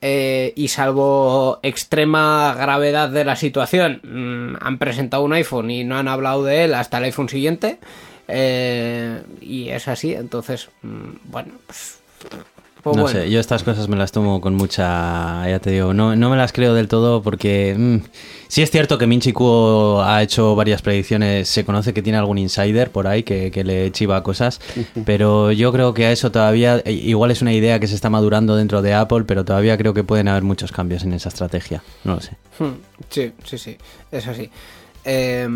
Eh, y salvo extrema gravedad de la situación, mm, han presentado un iPhone y no han hablado de él hasta el iPhone siguiente. eh, y es así, entonces, mm, bueno, pues, pues no bueno. sé, yo estas cosas me las tomo con mucha. Ya te digo, no, no me las creo del todo porque. mm, sí es cierto que Minchi Kuo ha hecho varias predicciones. Se conoce que tiene algún insider por ahí que, que le chiva cosas. Pero yo creo que a eso todavía. eh, Igual es una idea que se está madurando dentro de Apple, pero todavía creo que pueden haber muchos cambios en esa estrategia. No lo sé. Hmm, Sí, sí, sí, es así. Eh,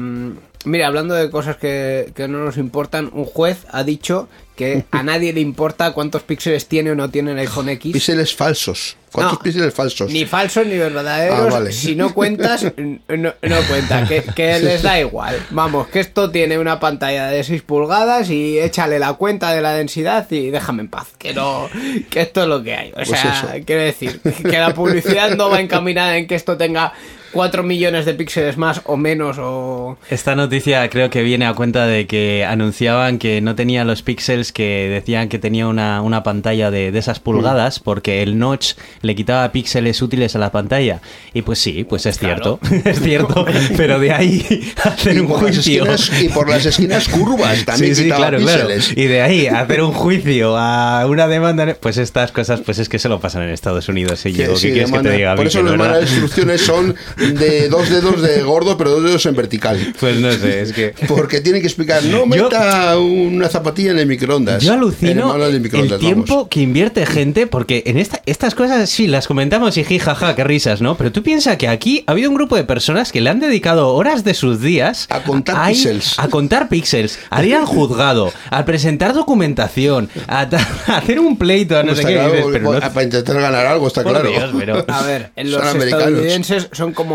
mira, hablando de cosas que, que no nos importan, un juez ha dicho que a nadie le importa cuántos píxeles tiene o no tiene el iPhone X. Píxeles falsos. ¿Cuántos No, píxeles falsos? Ni falsos ni verdaderos. Ah, vale. Si no cuentas, no, no cuenta. Que, que les da igual. Vamos, que esto tiene una pantalla de 6 pulgadas y échale la cuenta de la densidad y déjame en paz. Que no, que esto es lo que hay. O Pues sea, quiero decir que la publicidad no va encaminada en que esto tenga 4 millones de píxeles más o menos o... Esta noticia creo que viene a cuenta de que anunciaban que no tenía los píxeles que decían que tenía una, una pantalla de, de esas pulgadas porque el notch le quitaba píxeles útiles a la pantalla. Y pues sí, pues es cierto, es cierto, pero de ahí hacer y, un las juicio... esquinas, y por las esquinas curvas también Sí, sí, quitaba claro, claro. píxeles. Y de ahí hacer un juicio a una demanda, pues estas cosas, pues es que solo pasan en Estados Unidos. ¿eh? Que Diego, sí, ¿Qué quieres que te diga? por eso manuales de instrucciones son de dos dedos de gordo, pero dos dedos en vertical. Pues no sé, es que... Porque tienen que explicar, no Yo- meta una zapatilla en el microondas. Yo En el alucino el, tiempo vamos. que invierte gente, porque en esta, estas cosas sí las comentamos y jijaja, qué risas, ¿no? Pero tú piensas que aquí ha habido un grupo de personas que le han dedicado horas de sus días A contar ir- píxeles. A contar píxeles, a ir al juzgado, a presentar documentación, a, a hacer un pleito, a no Pues sé qué. claro, dices, pero no- para intentar ganar algo, está por claro. Dios, pero- A ver, en los estadounidenses son como.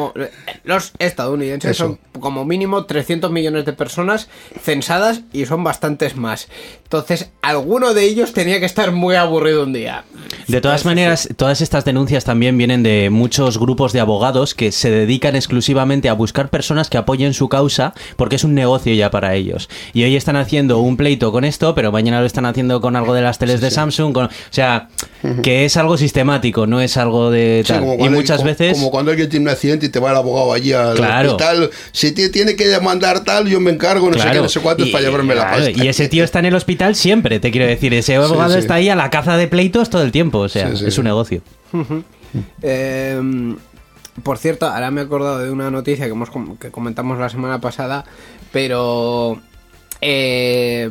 Los estadounidenses Eso. son como mínimo 300 millones de personas censadas y son bastantes más. Entonces, alguno de ellos tenía que estar muy aburrido un día. De todas maneras, todas estas denuncias también vienen de muchos grupos de abogados que se dedican exclusivamente a buscar personas que apoyen su causa porque es un negocio ya para ellos. Y hoy están haciendo un pleito con esto, pero mañana lo están haciendo con algo de las teles de Samsung. con- o sea, que es algo sistemático, no es algo de Sí, tal. como y muchas veces... Como cuando alguien tiene un accidente y te va el abogado allí al Claro. hospital. Si te tiene que demandar tal, yo me encargo, no sé qué, no sé cuántos, y- para llevarme la pasta. Y ese tío está en el hospital siempre, te quiero decir. Ese abogado sí. está ahí a la caza de pleitos todo el tiempo. O sea, Sí, sí, es sí. un negocio. Eh, por cierto, ahora me he acordado de una noticia que, hemos, com- que comentamos la semana pasada, pero eh,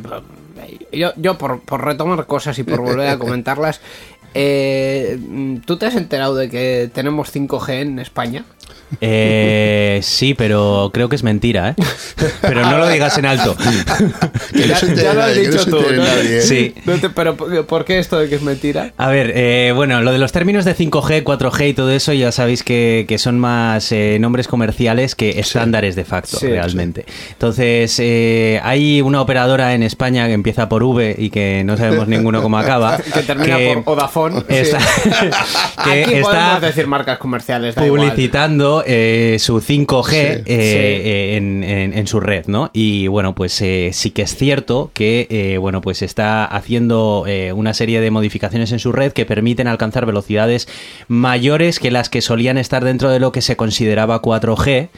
yo, yo por, por retomar cosas y por volver a comentarlas, eh, ¿tú te has enterado de que tenemos 5G en España? Eh, sí, pero creo que es mentira, ¿eh? Pero no lo digas en alto. Que Ya- lo has nadie, dicho tú, ¿no? nadie, ¿eh? Sí. No te- pero ¿por qué esto de que es mentira? A ver, eh, bueno, lo de los términos de 5G, 4G y todo eso ya sabéis que, que son más eh, nombres comerciales que estándares de facto, Sí, realmente. Entonces, eh, hay una operadora en España que empieza por V y que no sabemos ninguno cómo acaba. Que termina por Vodafone. está- sí. que Aquí está podemos decir marcas comerciales. da igual. Eh, su 5G Sí. eh, Sí. eh, en, en- en su red, ¿no? Y bueno, pues eh, sí que es cierto que bueno, pues está haciendo una serie de modificaciones en su red que permiten alcanzar velocidades mayores que las que solían estar dentro de lo que se consideraba 4G,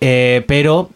eh, pero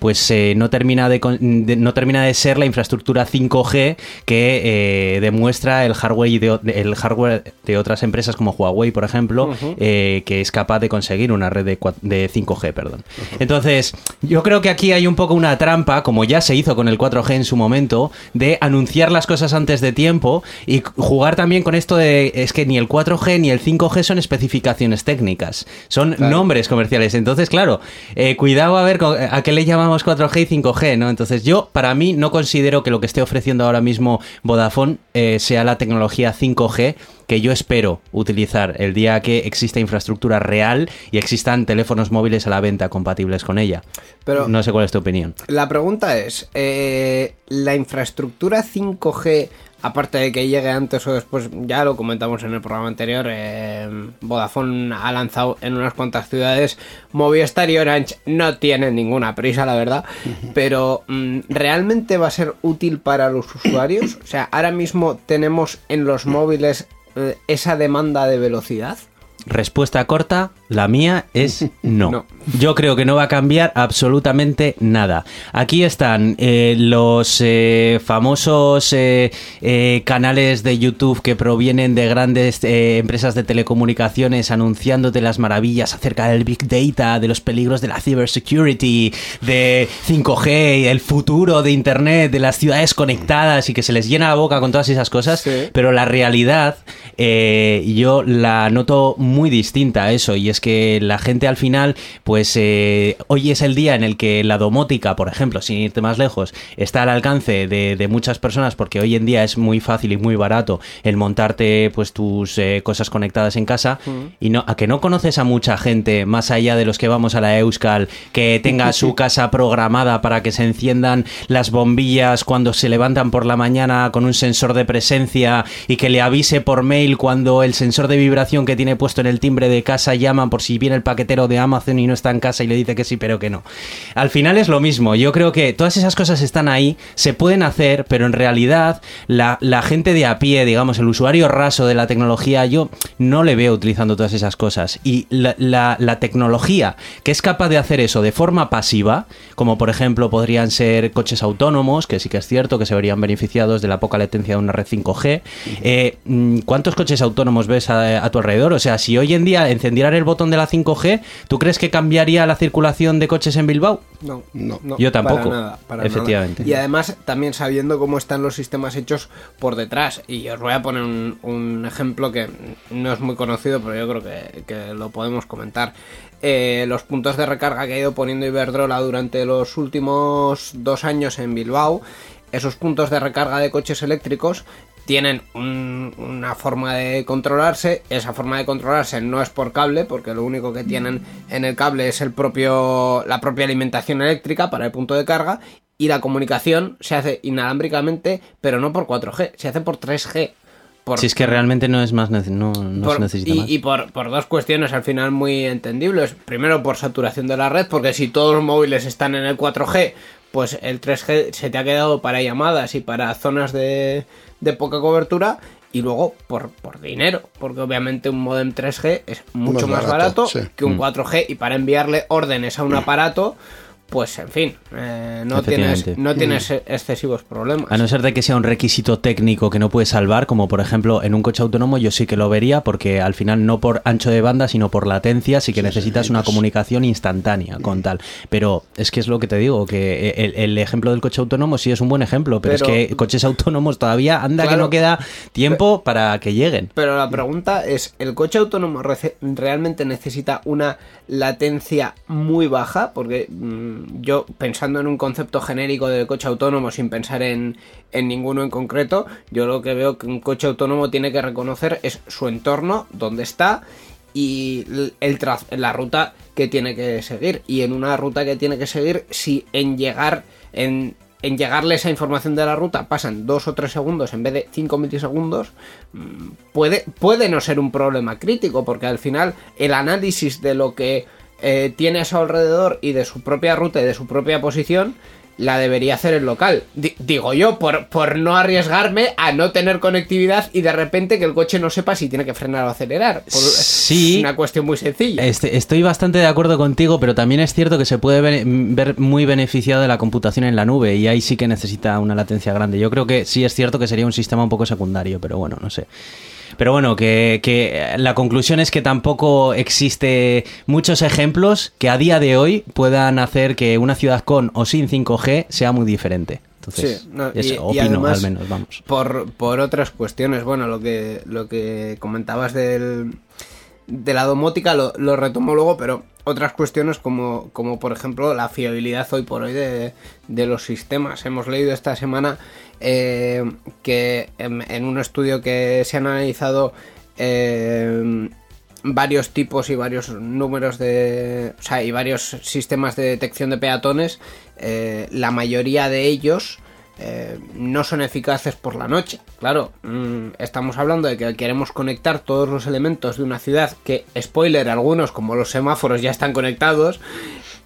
pues no termina de, no termina de ser la infraestructura 5G que demuestra el hardware y de, el hardware de otras empresas como Huawei, por ejemplo, que es capaz de conseguir una red de de, cua- de 5G, perdón. Entonces, yo creo que aquí hay un poco una trampa, como ya se hizo con el 4G en su momento, de anunciar las cosas antes de tiempo y jugar también con esto de es que ni el 4G ni el 5G son especificaciones técnicas, son nombres comerciales. Entonces, claro, eh, cuidado a ver a qué le llamamos 4G y 5G, ¿no? Entonces, yo, para mí, no considero que lo que esté ofreciendo ahora mismo Vodafone eh, sea la tecnología 5G que yo espero utilizar el día que exista infraestructura real y existan teléfonos móviles a la venta compatibles con ella. Pero- no sé cuál es tu opinión. La pregunta es, eh, ¿la infraestructura 5G, aparte de que llegue antes o después, ya lo comentamos en el programa anterior, eh, Vodafone ha lanzado en unas cuantas ciudades, Movistar y Orange no tienen ninguna prisa, la verdad, pero mm, ¿realmente va a ser útil para los usuarios? O sea, ahora mismo tenemos en los móviles eh, esa demanda de velocidad. Respuesta corta, la mía es no. No. Yo creo que no va a cambiar absolutamente nada. Aquí están eh, los eh, famosos eh, canales de YouTube que provienen de grandes empresas de telecomunicaciones anunciándote las maravillas acerca del Big Data, de los peligros de la cybersecurity, de 5G, el futuro de Internet, de las ciudades conectadas y que se les llena la boca con todas esas cosas. Sí. Pero la realidad yo la noto muy distinta a eso y es que la gente al final pues eh, hoy es el día en el que la domótica, por ejemplo, sin irte más lejos, está al alcance de, de muchas personas porque hoy en día es muy fácil y muy barato el montarte pues tus eh, cosas conectadas en casa y no a que no conoces a mucha gente más allá de los que vamos a la Euskal que tenga su casa programada para que se enciendan las bombillas cuando se levantan por la mañana con un sensor de presencia y que le avise por mail cuando el sensor de vibración que tiene puesto en el timbre de casa llama por si viene el paquetero de Amazon y no está en casa y le dice que sí pero que no. Al final es lo mismo, yo creo que todas esas cosas están ahí, se pueden hacer, pero en realidad la, gente de a pie, digamos, el usuario raso de la tecnología, yo no le veo utilizando todas esas cosas. Y la tecnología que es capaz de hacer eso de forma pasiva, como por ejemplo podrían ser coches autónomos, que sí que es cierto que se verían beneficiados de la poca latencia de una red 5G, eh, mm, ¿cuántos coches autónomos ves a, a tu alrededor? O sea, si hoy en día encendieran el botón de la 5G, ¿tú crees que cambiaría la circulación de coches en Bilbao? No, No. Yo tampoco, para nada, para efectivamente. nada. Y además, también sabiendo cómo están los sistemas hechos por detrás. Y os voy a poner un, un ejemplo que no es muy conocido, pero yo creo que, que lo podemos comentar. Eh, los puntos de recarga que ha ido poniendo Iberdrola durante los últimos dos años en Bilbao, esos puntos de recarga de coches eléctricos tienen un- una forma de controlarse. Esa forma de controlarse no es por cable, porque lo único que tienen en el cable es el propio, la propia alimentación eléctrica para el punto de carga. Y la comunicación se hace inalámbricamente, pero no por 4G, se hace por 3G. Por, Si es que realmente no es más no, no por- se necesita y, más. y por, por dos cuestiones al final muy entendibles. Primero por saturación de la red, porque si todos los móviles están en el 4G, pues el 3G se te ha quedado para llamadas y para zonas de, de poca cobertura. Y luego por, por dinero, porque obviamente un modem 3G es mucho Más más, barato, barato, sí. que un 4G y para enviarle órdenes a un aparato, pues en fin, eh, no, tienes, no tienes excesivos problemas. A no ser de que sea un requisito técnico que no puedes salvar, como por ejemplo en un coche autónomo, yo sí que lo vería, porque al final no por ancho de banda, sino por latencia, sí que necesitas una comunicación instantánea con tal. Pero es que es lo que te digo, que el, el ejemplo del coche autónomo sí es un buen ejemplo, pero, Pero- es que coches autónomos todavía anda que no queda tiempo para que lleguen. Pero la pregunta es, ¿el coche autónomo realmente necesita una latencia muy baja? Porque mm, yo, pensando en un concepto genérico de coche autónomo sin pensar en, en ninguno en concreto, yo lo que veo que un coche autónomo tiene que reconocer es su entorno, dónde está y el la ruta que tiene que seguir. Y en una ruta que tiene que seguir, si en llegar, en, en llegarle esa información de la ruta pasan dos o tres segundos en vez de cinco milisegundos, mm, puede, puede no ser un problema crítico, porque al final el análisis de lo que eh, tiene a su alrededor y de su propia ruta y de su propia posición la debería hacer el local. Di- digo yo, por, por no arriesgarme a no tener conectividad y de repente que el coche no sepa si tiene que frenar o acelerar. Por- Sí. Es una cuestión muy sencilla. Este- estoy bastante de acuerdo contigo, pero también es cierto que se puede ver, ver muy beneficiado de la computación en la nube y ahí sí que necesita una latencia grande. Yo creo que sí es cierto que sería un sistema un poco secundario, pero bueno, no sé. Pero bueno, que, que la conclusión es que tampoco existe muchos ejemplos que a día de hoy puedan hacer que una ciudad con o sin 5G sea muy diferente. Entonces, Sí, no, y opino además, al menos, vamos. Por, por otras cuestiones, bueno, lo que, lo que comentabas del, de la domótica lo, lo retomo luego, pero otras cuestiones como, como por ejemplo la fiabilidad hoy por hoy de, de los sistemas. Hemos leído esta semana eh, que en, un estudio que se han analizado eh, varios tipos y varios números de. O sea, y varios sistemas de detección de peatones. eh, la mayoría de ellos eh, no son eficaces por la noche. Claro, mm, estamos hablando de que queremos conectar todos los elementos de una ciudad que, spoiler, algunos como los semáforos ya están conectados.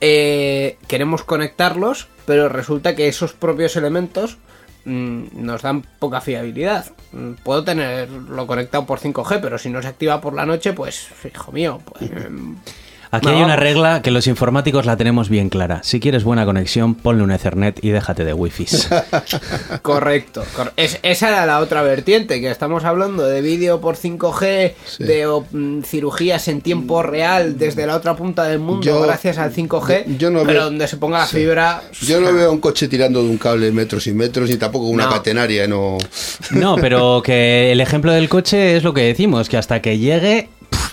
eh, queremos conectarlos, pero resulta que esos propios elementos mm, nos dan poca fiabilidad. Mm, Puedo tenerlo conectado por 5G, pero si no se activa por la noche, pues, hijo mío, pues... mm, Aquí no, hay una regla que los informáticos la tenemos bien clara. Si quieres buena conexión, ponle un Ethernet y déjate de wifi. Correcto. cor- es- esa era la otra vertiente, que estamos hablando de vídeo por 5G, de o, mm, cirugías en tiempo real desde la otra punta del mundo Yo- gracias al 5G, yo no pero veo- donde se ponga la fibra... Yo no veo un coche tirando de un cable metros y metros, ni tampoco una No. catenaria, no. No, pero que el ejemplo del coche es lo que decimos, que hasta que llegue,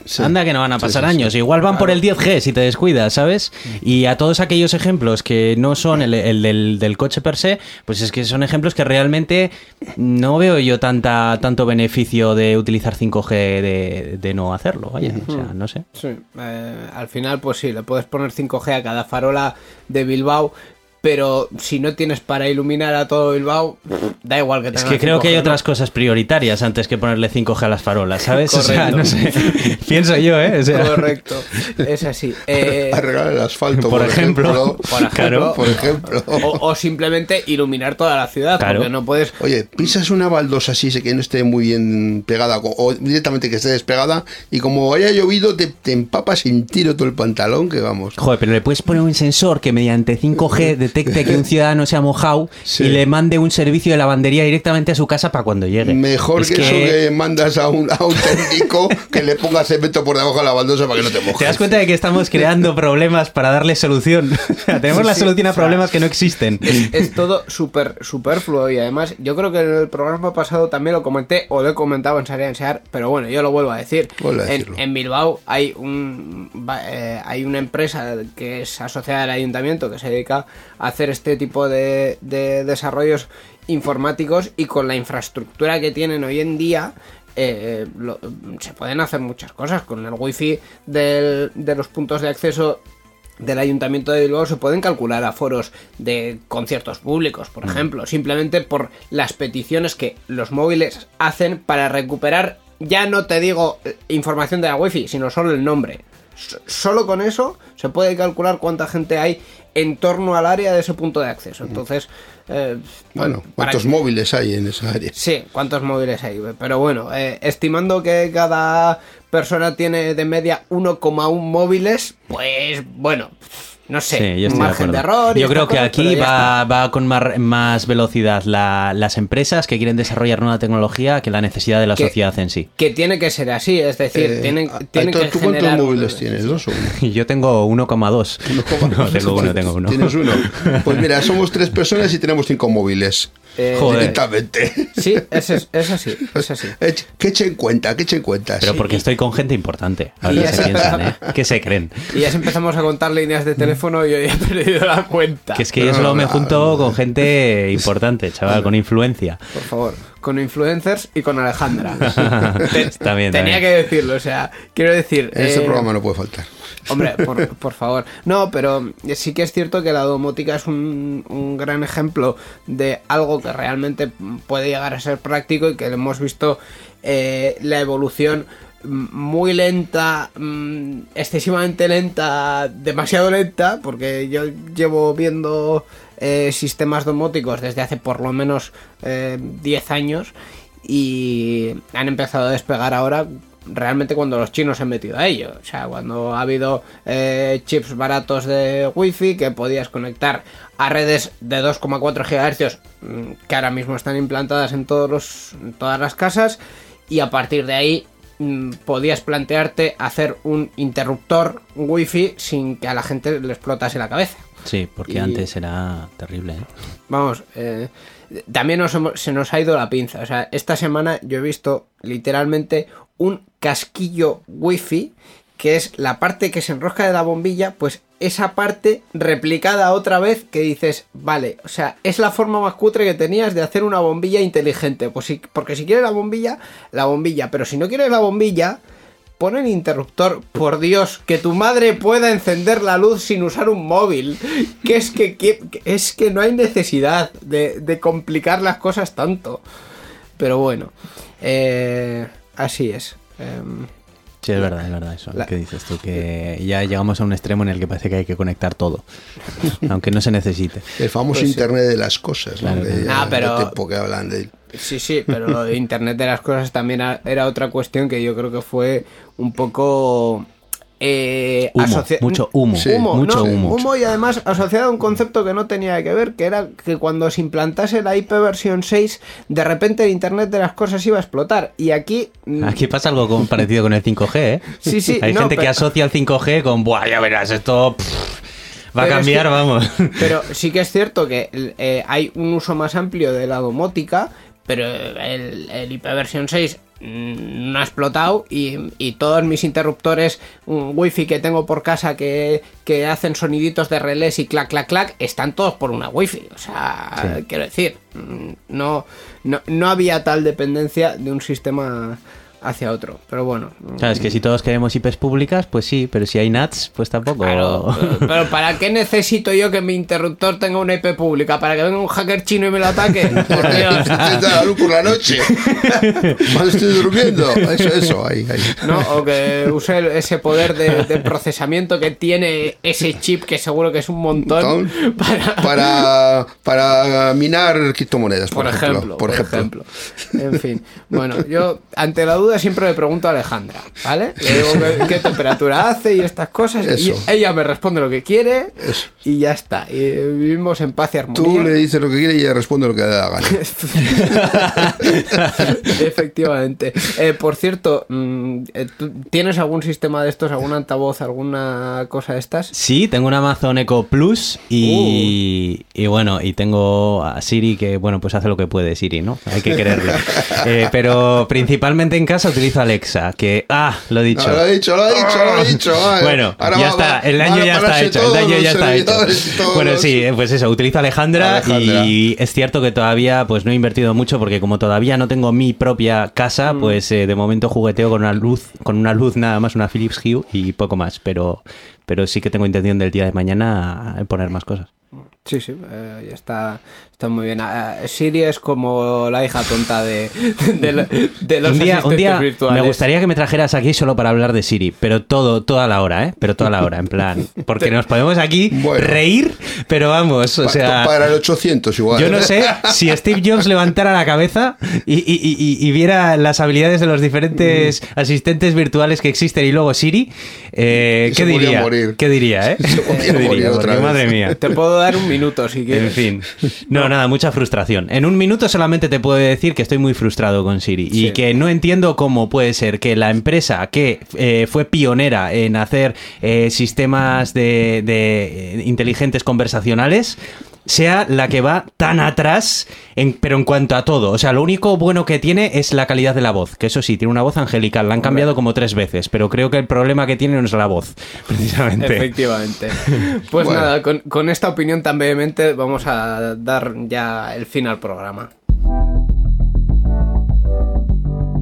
Sí. anda que no van a pasar sí, sí. años. Igual van por el 10G si te descuidas, ¿sabes? Y a todos aquellos ejemplos que no son el, el del, del coche per se, pues es que son ejemplos que realmente no veo yo tanta tanto beneficio de utilizar 5G de, de no hacerlo, vaya. O sea, no sé. Sí, eh, al final pues sí, le puedes poner 5G a cada farola de Bilbao, pero si no tienes para iluminar a todo Bilbao, da igual que Es tenga que creo que hay 5G, ¿no? otras cosas prioritarias antes que ponerle 5G a las farolas, ¿sabes? O sea, Correcto. no sé. Pienso yo, ¿eh? O sea, Correcto, es así. Eh, Arreglar el asfalto, por por, ejemplo. ejemplo. Por ejemplo. Claro, por ejemplo. o, o simplemente iluminar toda la ciudad, Claro. porque no puedes Oye, pisas una baldosa así, sé que no esté muy bien pegada, o- directamente que esté despegada, y como haya llovido, te, te empapas sin tiro todo el pantalón, que vamos. Joder, pero le puedes poner un sensor que mediante 5G detecte que un ciudadano se ha mojado Sí. y le mande un servicio de lavandería directamente a su casa para cuando llegue. Mejor Es que, eso que mandas a un, a un técnico que le ponga cemento por debajo de la baldosa para que no te mojes. ¿Te das cuenta de que estamos creando problemas para darle solución? O sea, tenemos Sí, la sí, solución a o sea, problemas que no existen. es, es todo súper superfluo y además yo creo que en el programa pasado también lo comenté o lo he comentado en Sarea en Sear, pero bueno, yo lo vuelvo a decir. A en, Bilbao hay un eh, hay una empresa que es asociada al ayuntamiento que se dedica a hacer este tipo de, de desarrollos informáticos y con la infraestructura que tienen hoy en día eh, lo- se pueden hacer muchas cosas con el wifi del- de los puntos de acceso del Ayuntamiento de Bilbao se pueden calcular aforos de conciertos públicos, por ejemplo, simplemente por las peticiones que los móviles hacen para recuperar, ya no te digo eh, información de la wifi, sino solo el nombre. Solo con eso se puede calcular cuánta gente hay en torno al área de ese punto de acceso. Entonces, eh, Bueno, ¿cuántos móviles hay en esa área? Sí, cuántos móviles hay. Pero bueno, eh, estimando que cada persona tiene de media 1,1 móviles, pues bueno, no sé, Sí, yo un estoy margen de error. Yo creo que aquí va, va con mar- más velocidad la- las empresas que quieren desarrollar nueva tecnología que la necesidad de la Que- sociedad en sí. Que tiene que ser así, es decir, Eh, tienen, que ¿Tú cuántos generar... móviles tienes? ¿Dos o uno? Yo tengo 1,2. No, tengo uno, tengo uno. ¿Tienes uno? Pues mira, somos tres personas y tenemos cinco móviles. Eh, Joder. Directamente. Sí, es, es, es así, es así. Ech- Que echen cuenta, que echen cuenta. Pero sí. porque estoy con gente importante. A ver qué se piensan, ¿eh? ¿Qué se creen? Y ya empezamos a contar líneas de teléfono y yo ya he perdido la cuenta. Que es que yo No, solo me no, junto con gente importante, chaval, con influencia. Por favor, con influencers y con Alejandra. Bien, Tenía está que decirlo, o sea, quiero decir... En este eh, programa no puede faltar. Hombre, por, favor. No, pero sí que es cierto que la domótica es un, gran ejemplo de algo que realmente puede llegar a ser práctico y que hemos visto eh, la evolución muy lenta, mm, excesivamente lenta, demasiado lenta, porque yo llevo viendo eh, sistemas domóticos desde hace por lo menos eh, 10 años y han empezado a despegar ahora realmente cuando los chinos se han metido a ello. O sea, cuando ha habido eh, chips baratos de wifi que podías conectar a redes de 2,4 GHz mm, que ahora mismo están implantadas en, todos los, en todas las casas y a partir de ahí mm, podías plantearte hacer un interruptor wifi sin que a la gente le explotase la cabeza. Sí, porque Y- antes era terrible. ¿eh? Vamos, eh, también nos hemos- se nos ha ido la pinza. O sea, esta semana yo he visto literalmente un casquillo wifi, que es la parte que se enrosca de la bombilla, pues esa parte replicada otra vez que dices, vale, o sea, es la forma más cutre que tenías de hacer una bombilla inteligente. Pues si, porque si quieres la bombilla, la bombilla, pero si no quieres la bombilla, Pon el interruptor, por Dios, que tu madre pueda encender la luz sin usar un móvil. Que es que, que- que- es que no hay necesidad de, de complicar las cosas tanto. Pero bueno, eh, así es. Em, Sí, es verdad, es verdad eso. La- que dices tú? Que ya llegamos a un extremo en el que parece que hay que conectar todo. aunque no se necesite. El famoso Pues sí. Internet de las cosas, ¿no? Claro, claro. Nah, pero- tiempo que hablan de él. Sí, sí, pero lo de Internet de las cosas también era otra cuestión que yo creo que fue un poco... eh, Humo, mucho humo, Sí. mucho no, humo. y además asociado a un concepto que no tenía que ver, que era que cuando se implantase la IP versión 6, de repente el Internet de las cosas iba a explotar. Y aquí... mm, Aquí pasa algo con- parecido con el 5G, ¿eh? Sí, sí, Hay no, gente que asocia el 5G con, Buah, ya verás, esto pff, va a es cambiar, que- vamos. Pero sí que es cierto que eh, hay un uso más amplio de la domótica, pero el, el IP versión 6 mm, no ha explotado y, y todos mis interruptores wifi que tengo por casa que, que hacen soniditos de relés y clac clac clac están todos por una wifi. O sea, quiero decir, mm, no, no, no había tal dependencia de un sistema hacia otro. Pero bueno. mm, Sabes que si todos queremos IPs públicas, pues sí, pero si hay NATs, pues tampoco. Claro, pero- pero ¿para qué necesito yo que mi interruptor tenga una IP pública? ¿Para que venga un hacker chino y me lo ataque? Por Dios. Te da la luz por la noche. Cuando estoy durmiendo. Eso, eso, ahí, ahí. ¿No? O que use ese poder de, de procesamiento que tiene ese chip, que seguro que es un montón, Montón. para... Para, para minar criptomonedas, por, Por ejemplo, Por ejemplo. En fin. Bueno, yo ante la duda siempre le pregunto a Alejandra, ¿vale? Le digo qué, qué temperatura hace y estas cosas. Y ella me responde lo que quiere Eso. y ya está. Y vivimos en paz y armonía. Tú le dices lo que quiere y ella responde lo que le da la gana. Efectivamente. Eh, por cierto, mm, eh, ¿tú ¿tienes algún sistema de estos, algún altavoz, alguna cosa de estas? Sí, tengo un Amazon Echo Plus y, Uh. y bueno, y tengo a Siri que, bueno, pues hace lo que puede Siri, ¿no? Hay que quererlo. Eh, pero principalmente en casa utilizo Alexa, que, ah, lo he dicho. No, lo he dicho, lo he dicho, lo he dicho. vale. Bueno, Ahora ya va- está, el daño ya está hecho, el daño ya está hecho. Bueno, los- sí, pues eso, utilizo Alejandra, Alejandra. y es cierto que todavía pues no he invertido mucho porque como todavía no tengo mi propia casa, Mm. pues eh, de momento jugueteo con una luz, con una luz nada más, una Philips Hue y poco más, pero pero sí que tengo intención del día de mañana poner más cosas. Sí, sí, eh, ya está, está muy bien. Ah, Siri es como la hija tonta de, de, la- de los un día, un asistentes día virtuales. me gustaría que me trajeras aquí solo para hablar de Siri, pero todo, toda la hora, ¿eh? Pero toda la hora, en plan. Porque nos podemos aquí Bueno. reír, pero vamos, o sea. para el 800 igual. Yo no sé si Steve Jobs levantara la cabeza y, y- y- y- viera las habilidades de los diferentes asistentes virtuales que existen y luego Siri, eh, ¿qué diría? morir. ¿Qué diría, eh? ¿Qué morir diría? otra Porque, vez. madre mía. Te puedo dar un minuto si En quieres. fin. No, nada, mucha frustración. En un minuto solamente te puedo decir que estoy muy frustrado con Siri y que no entiendo cómo puede ser que la empresa que eh, fue pionera en hacer eh, sistemas de, de, eh, inteligentes conversacionales sea la que va tan atrás, en- pero en cuanto a todo. O sea, lo único bueno que tiene es la calidad de la voz, que eso sí, tiene una voz angelical, la han cambiado como tres veces, pero creo que el problema que tiene no es la voz, precisamente. Efectivamente. Pues Bueno. nada, con, con esta opinión tan vehemente vamos a dar ya el fin al programa.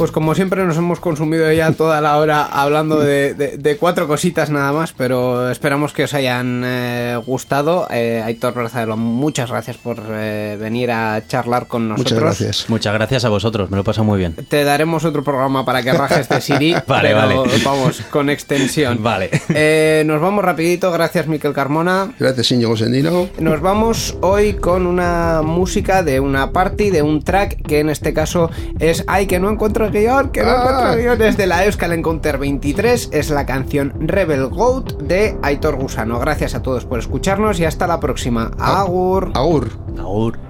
Pues como siempre nos hemos consumido ya toda la hora hablando de, de- de cuatro cositas nada más, pero esperamos que os hayan eh, gustado. Eh, Aitor Brazadelo, muchas gracias por eh, venir a charlar con nosotros. Muchas gracias. Muchas gracias a vosotros, me lo he pasado muy bien. Te daremos otro programa para que rajes de Siri, Vale, pero vale. vamos, con extensión. Vale. Eh, nos vamos rapidito, gracias Miquel Carmona. Gracias, Íñigo Sendino. Nos vamos hoy con una música de una party, de un track, que en este caso es Ay, que no encuentro el guion, que no Ah. encuentro el guion. Desde la Euskal Encounter 23 es la canción Rebel Goat de Aitor Gusano. Gracias a todos por escucharnos y hasta la próxima. Agur. Agur. Agur.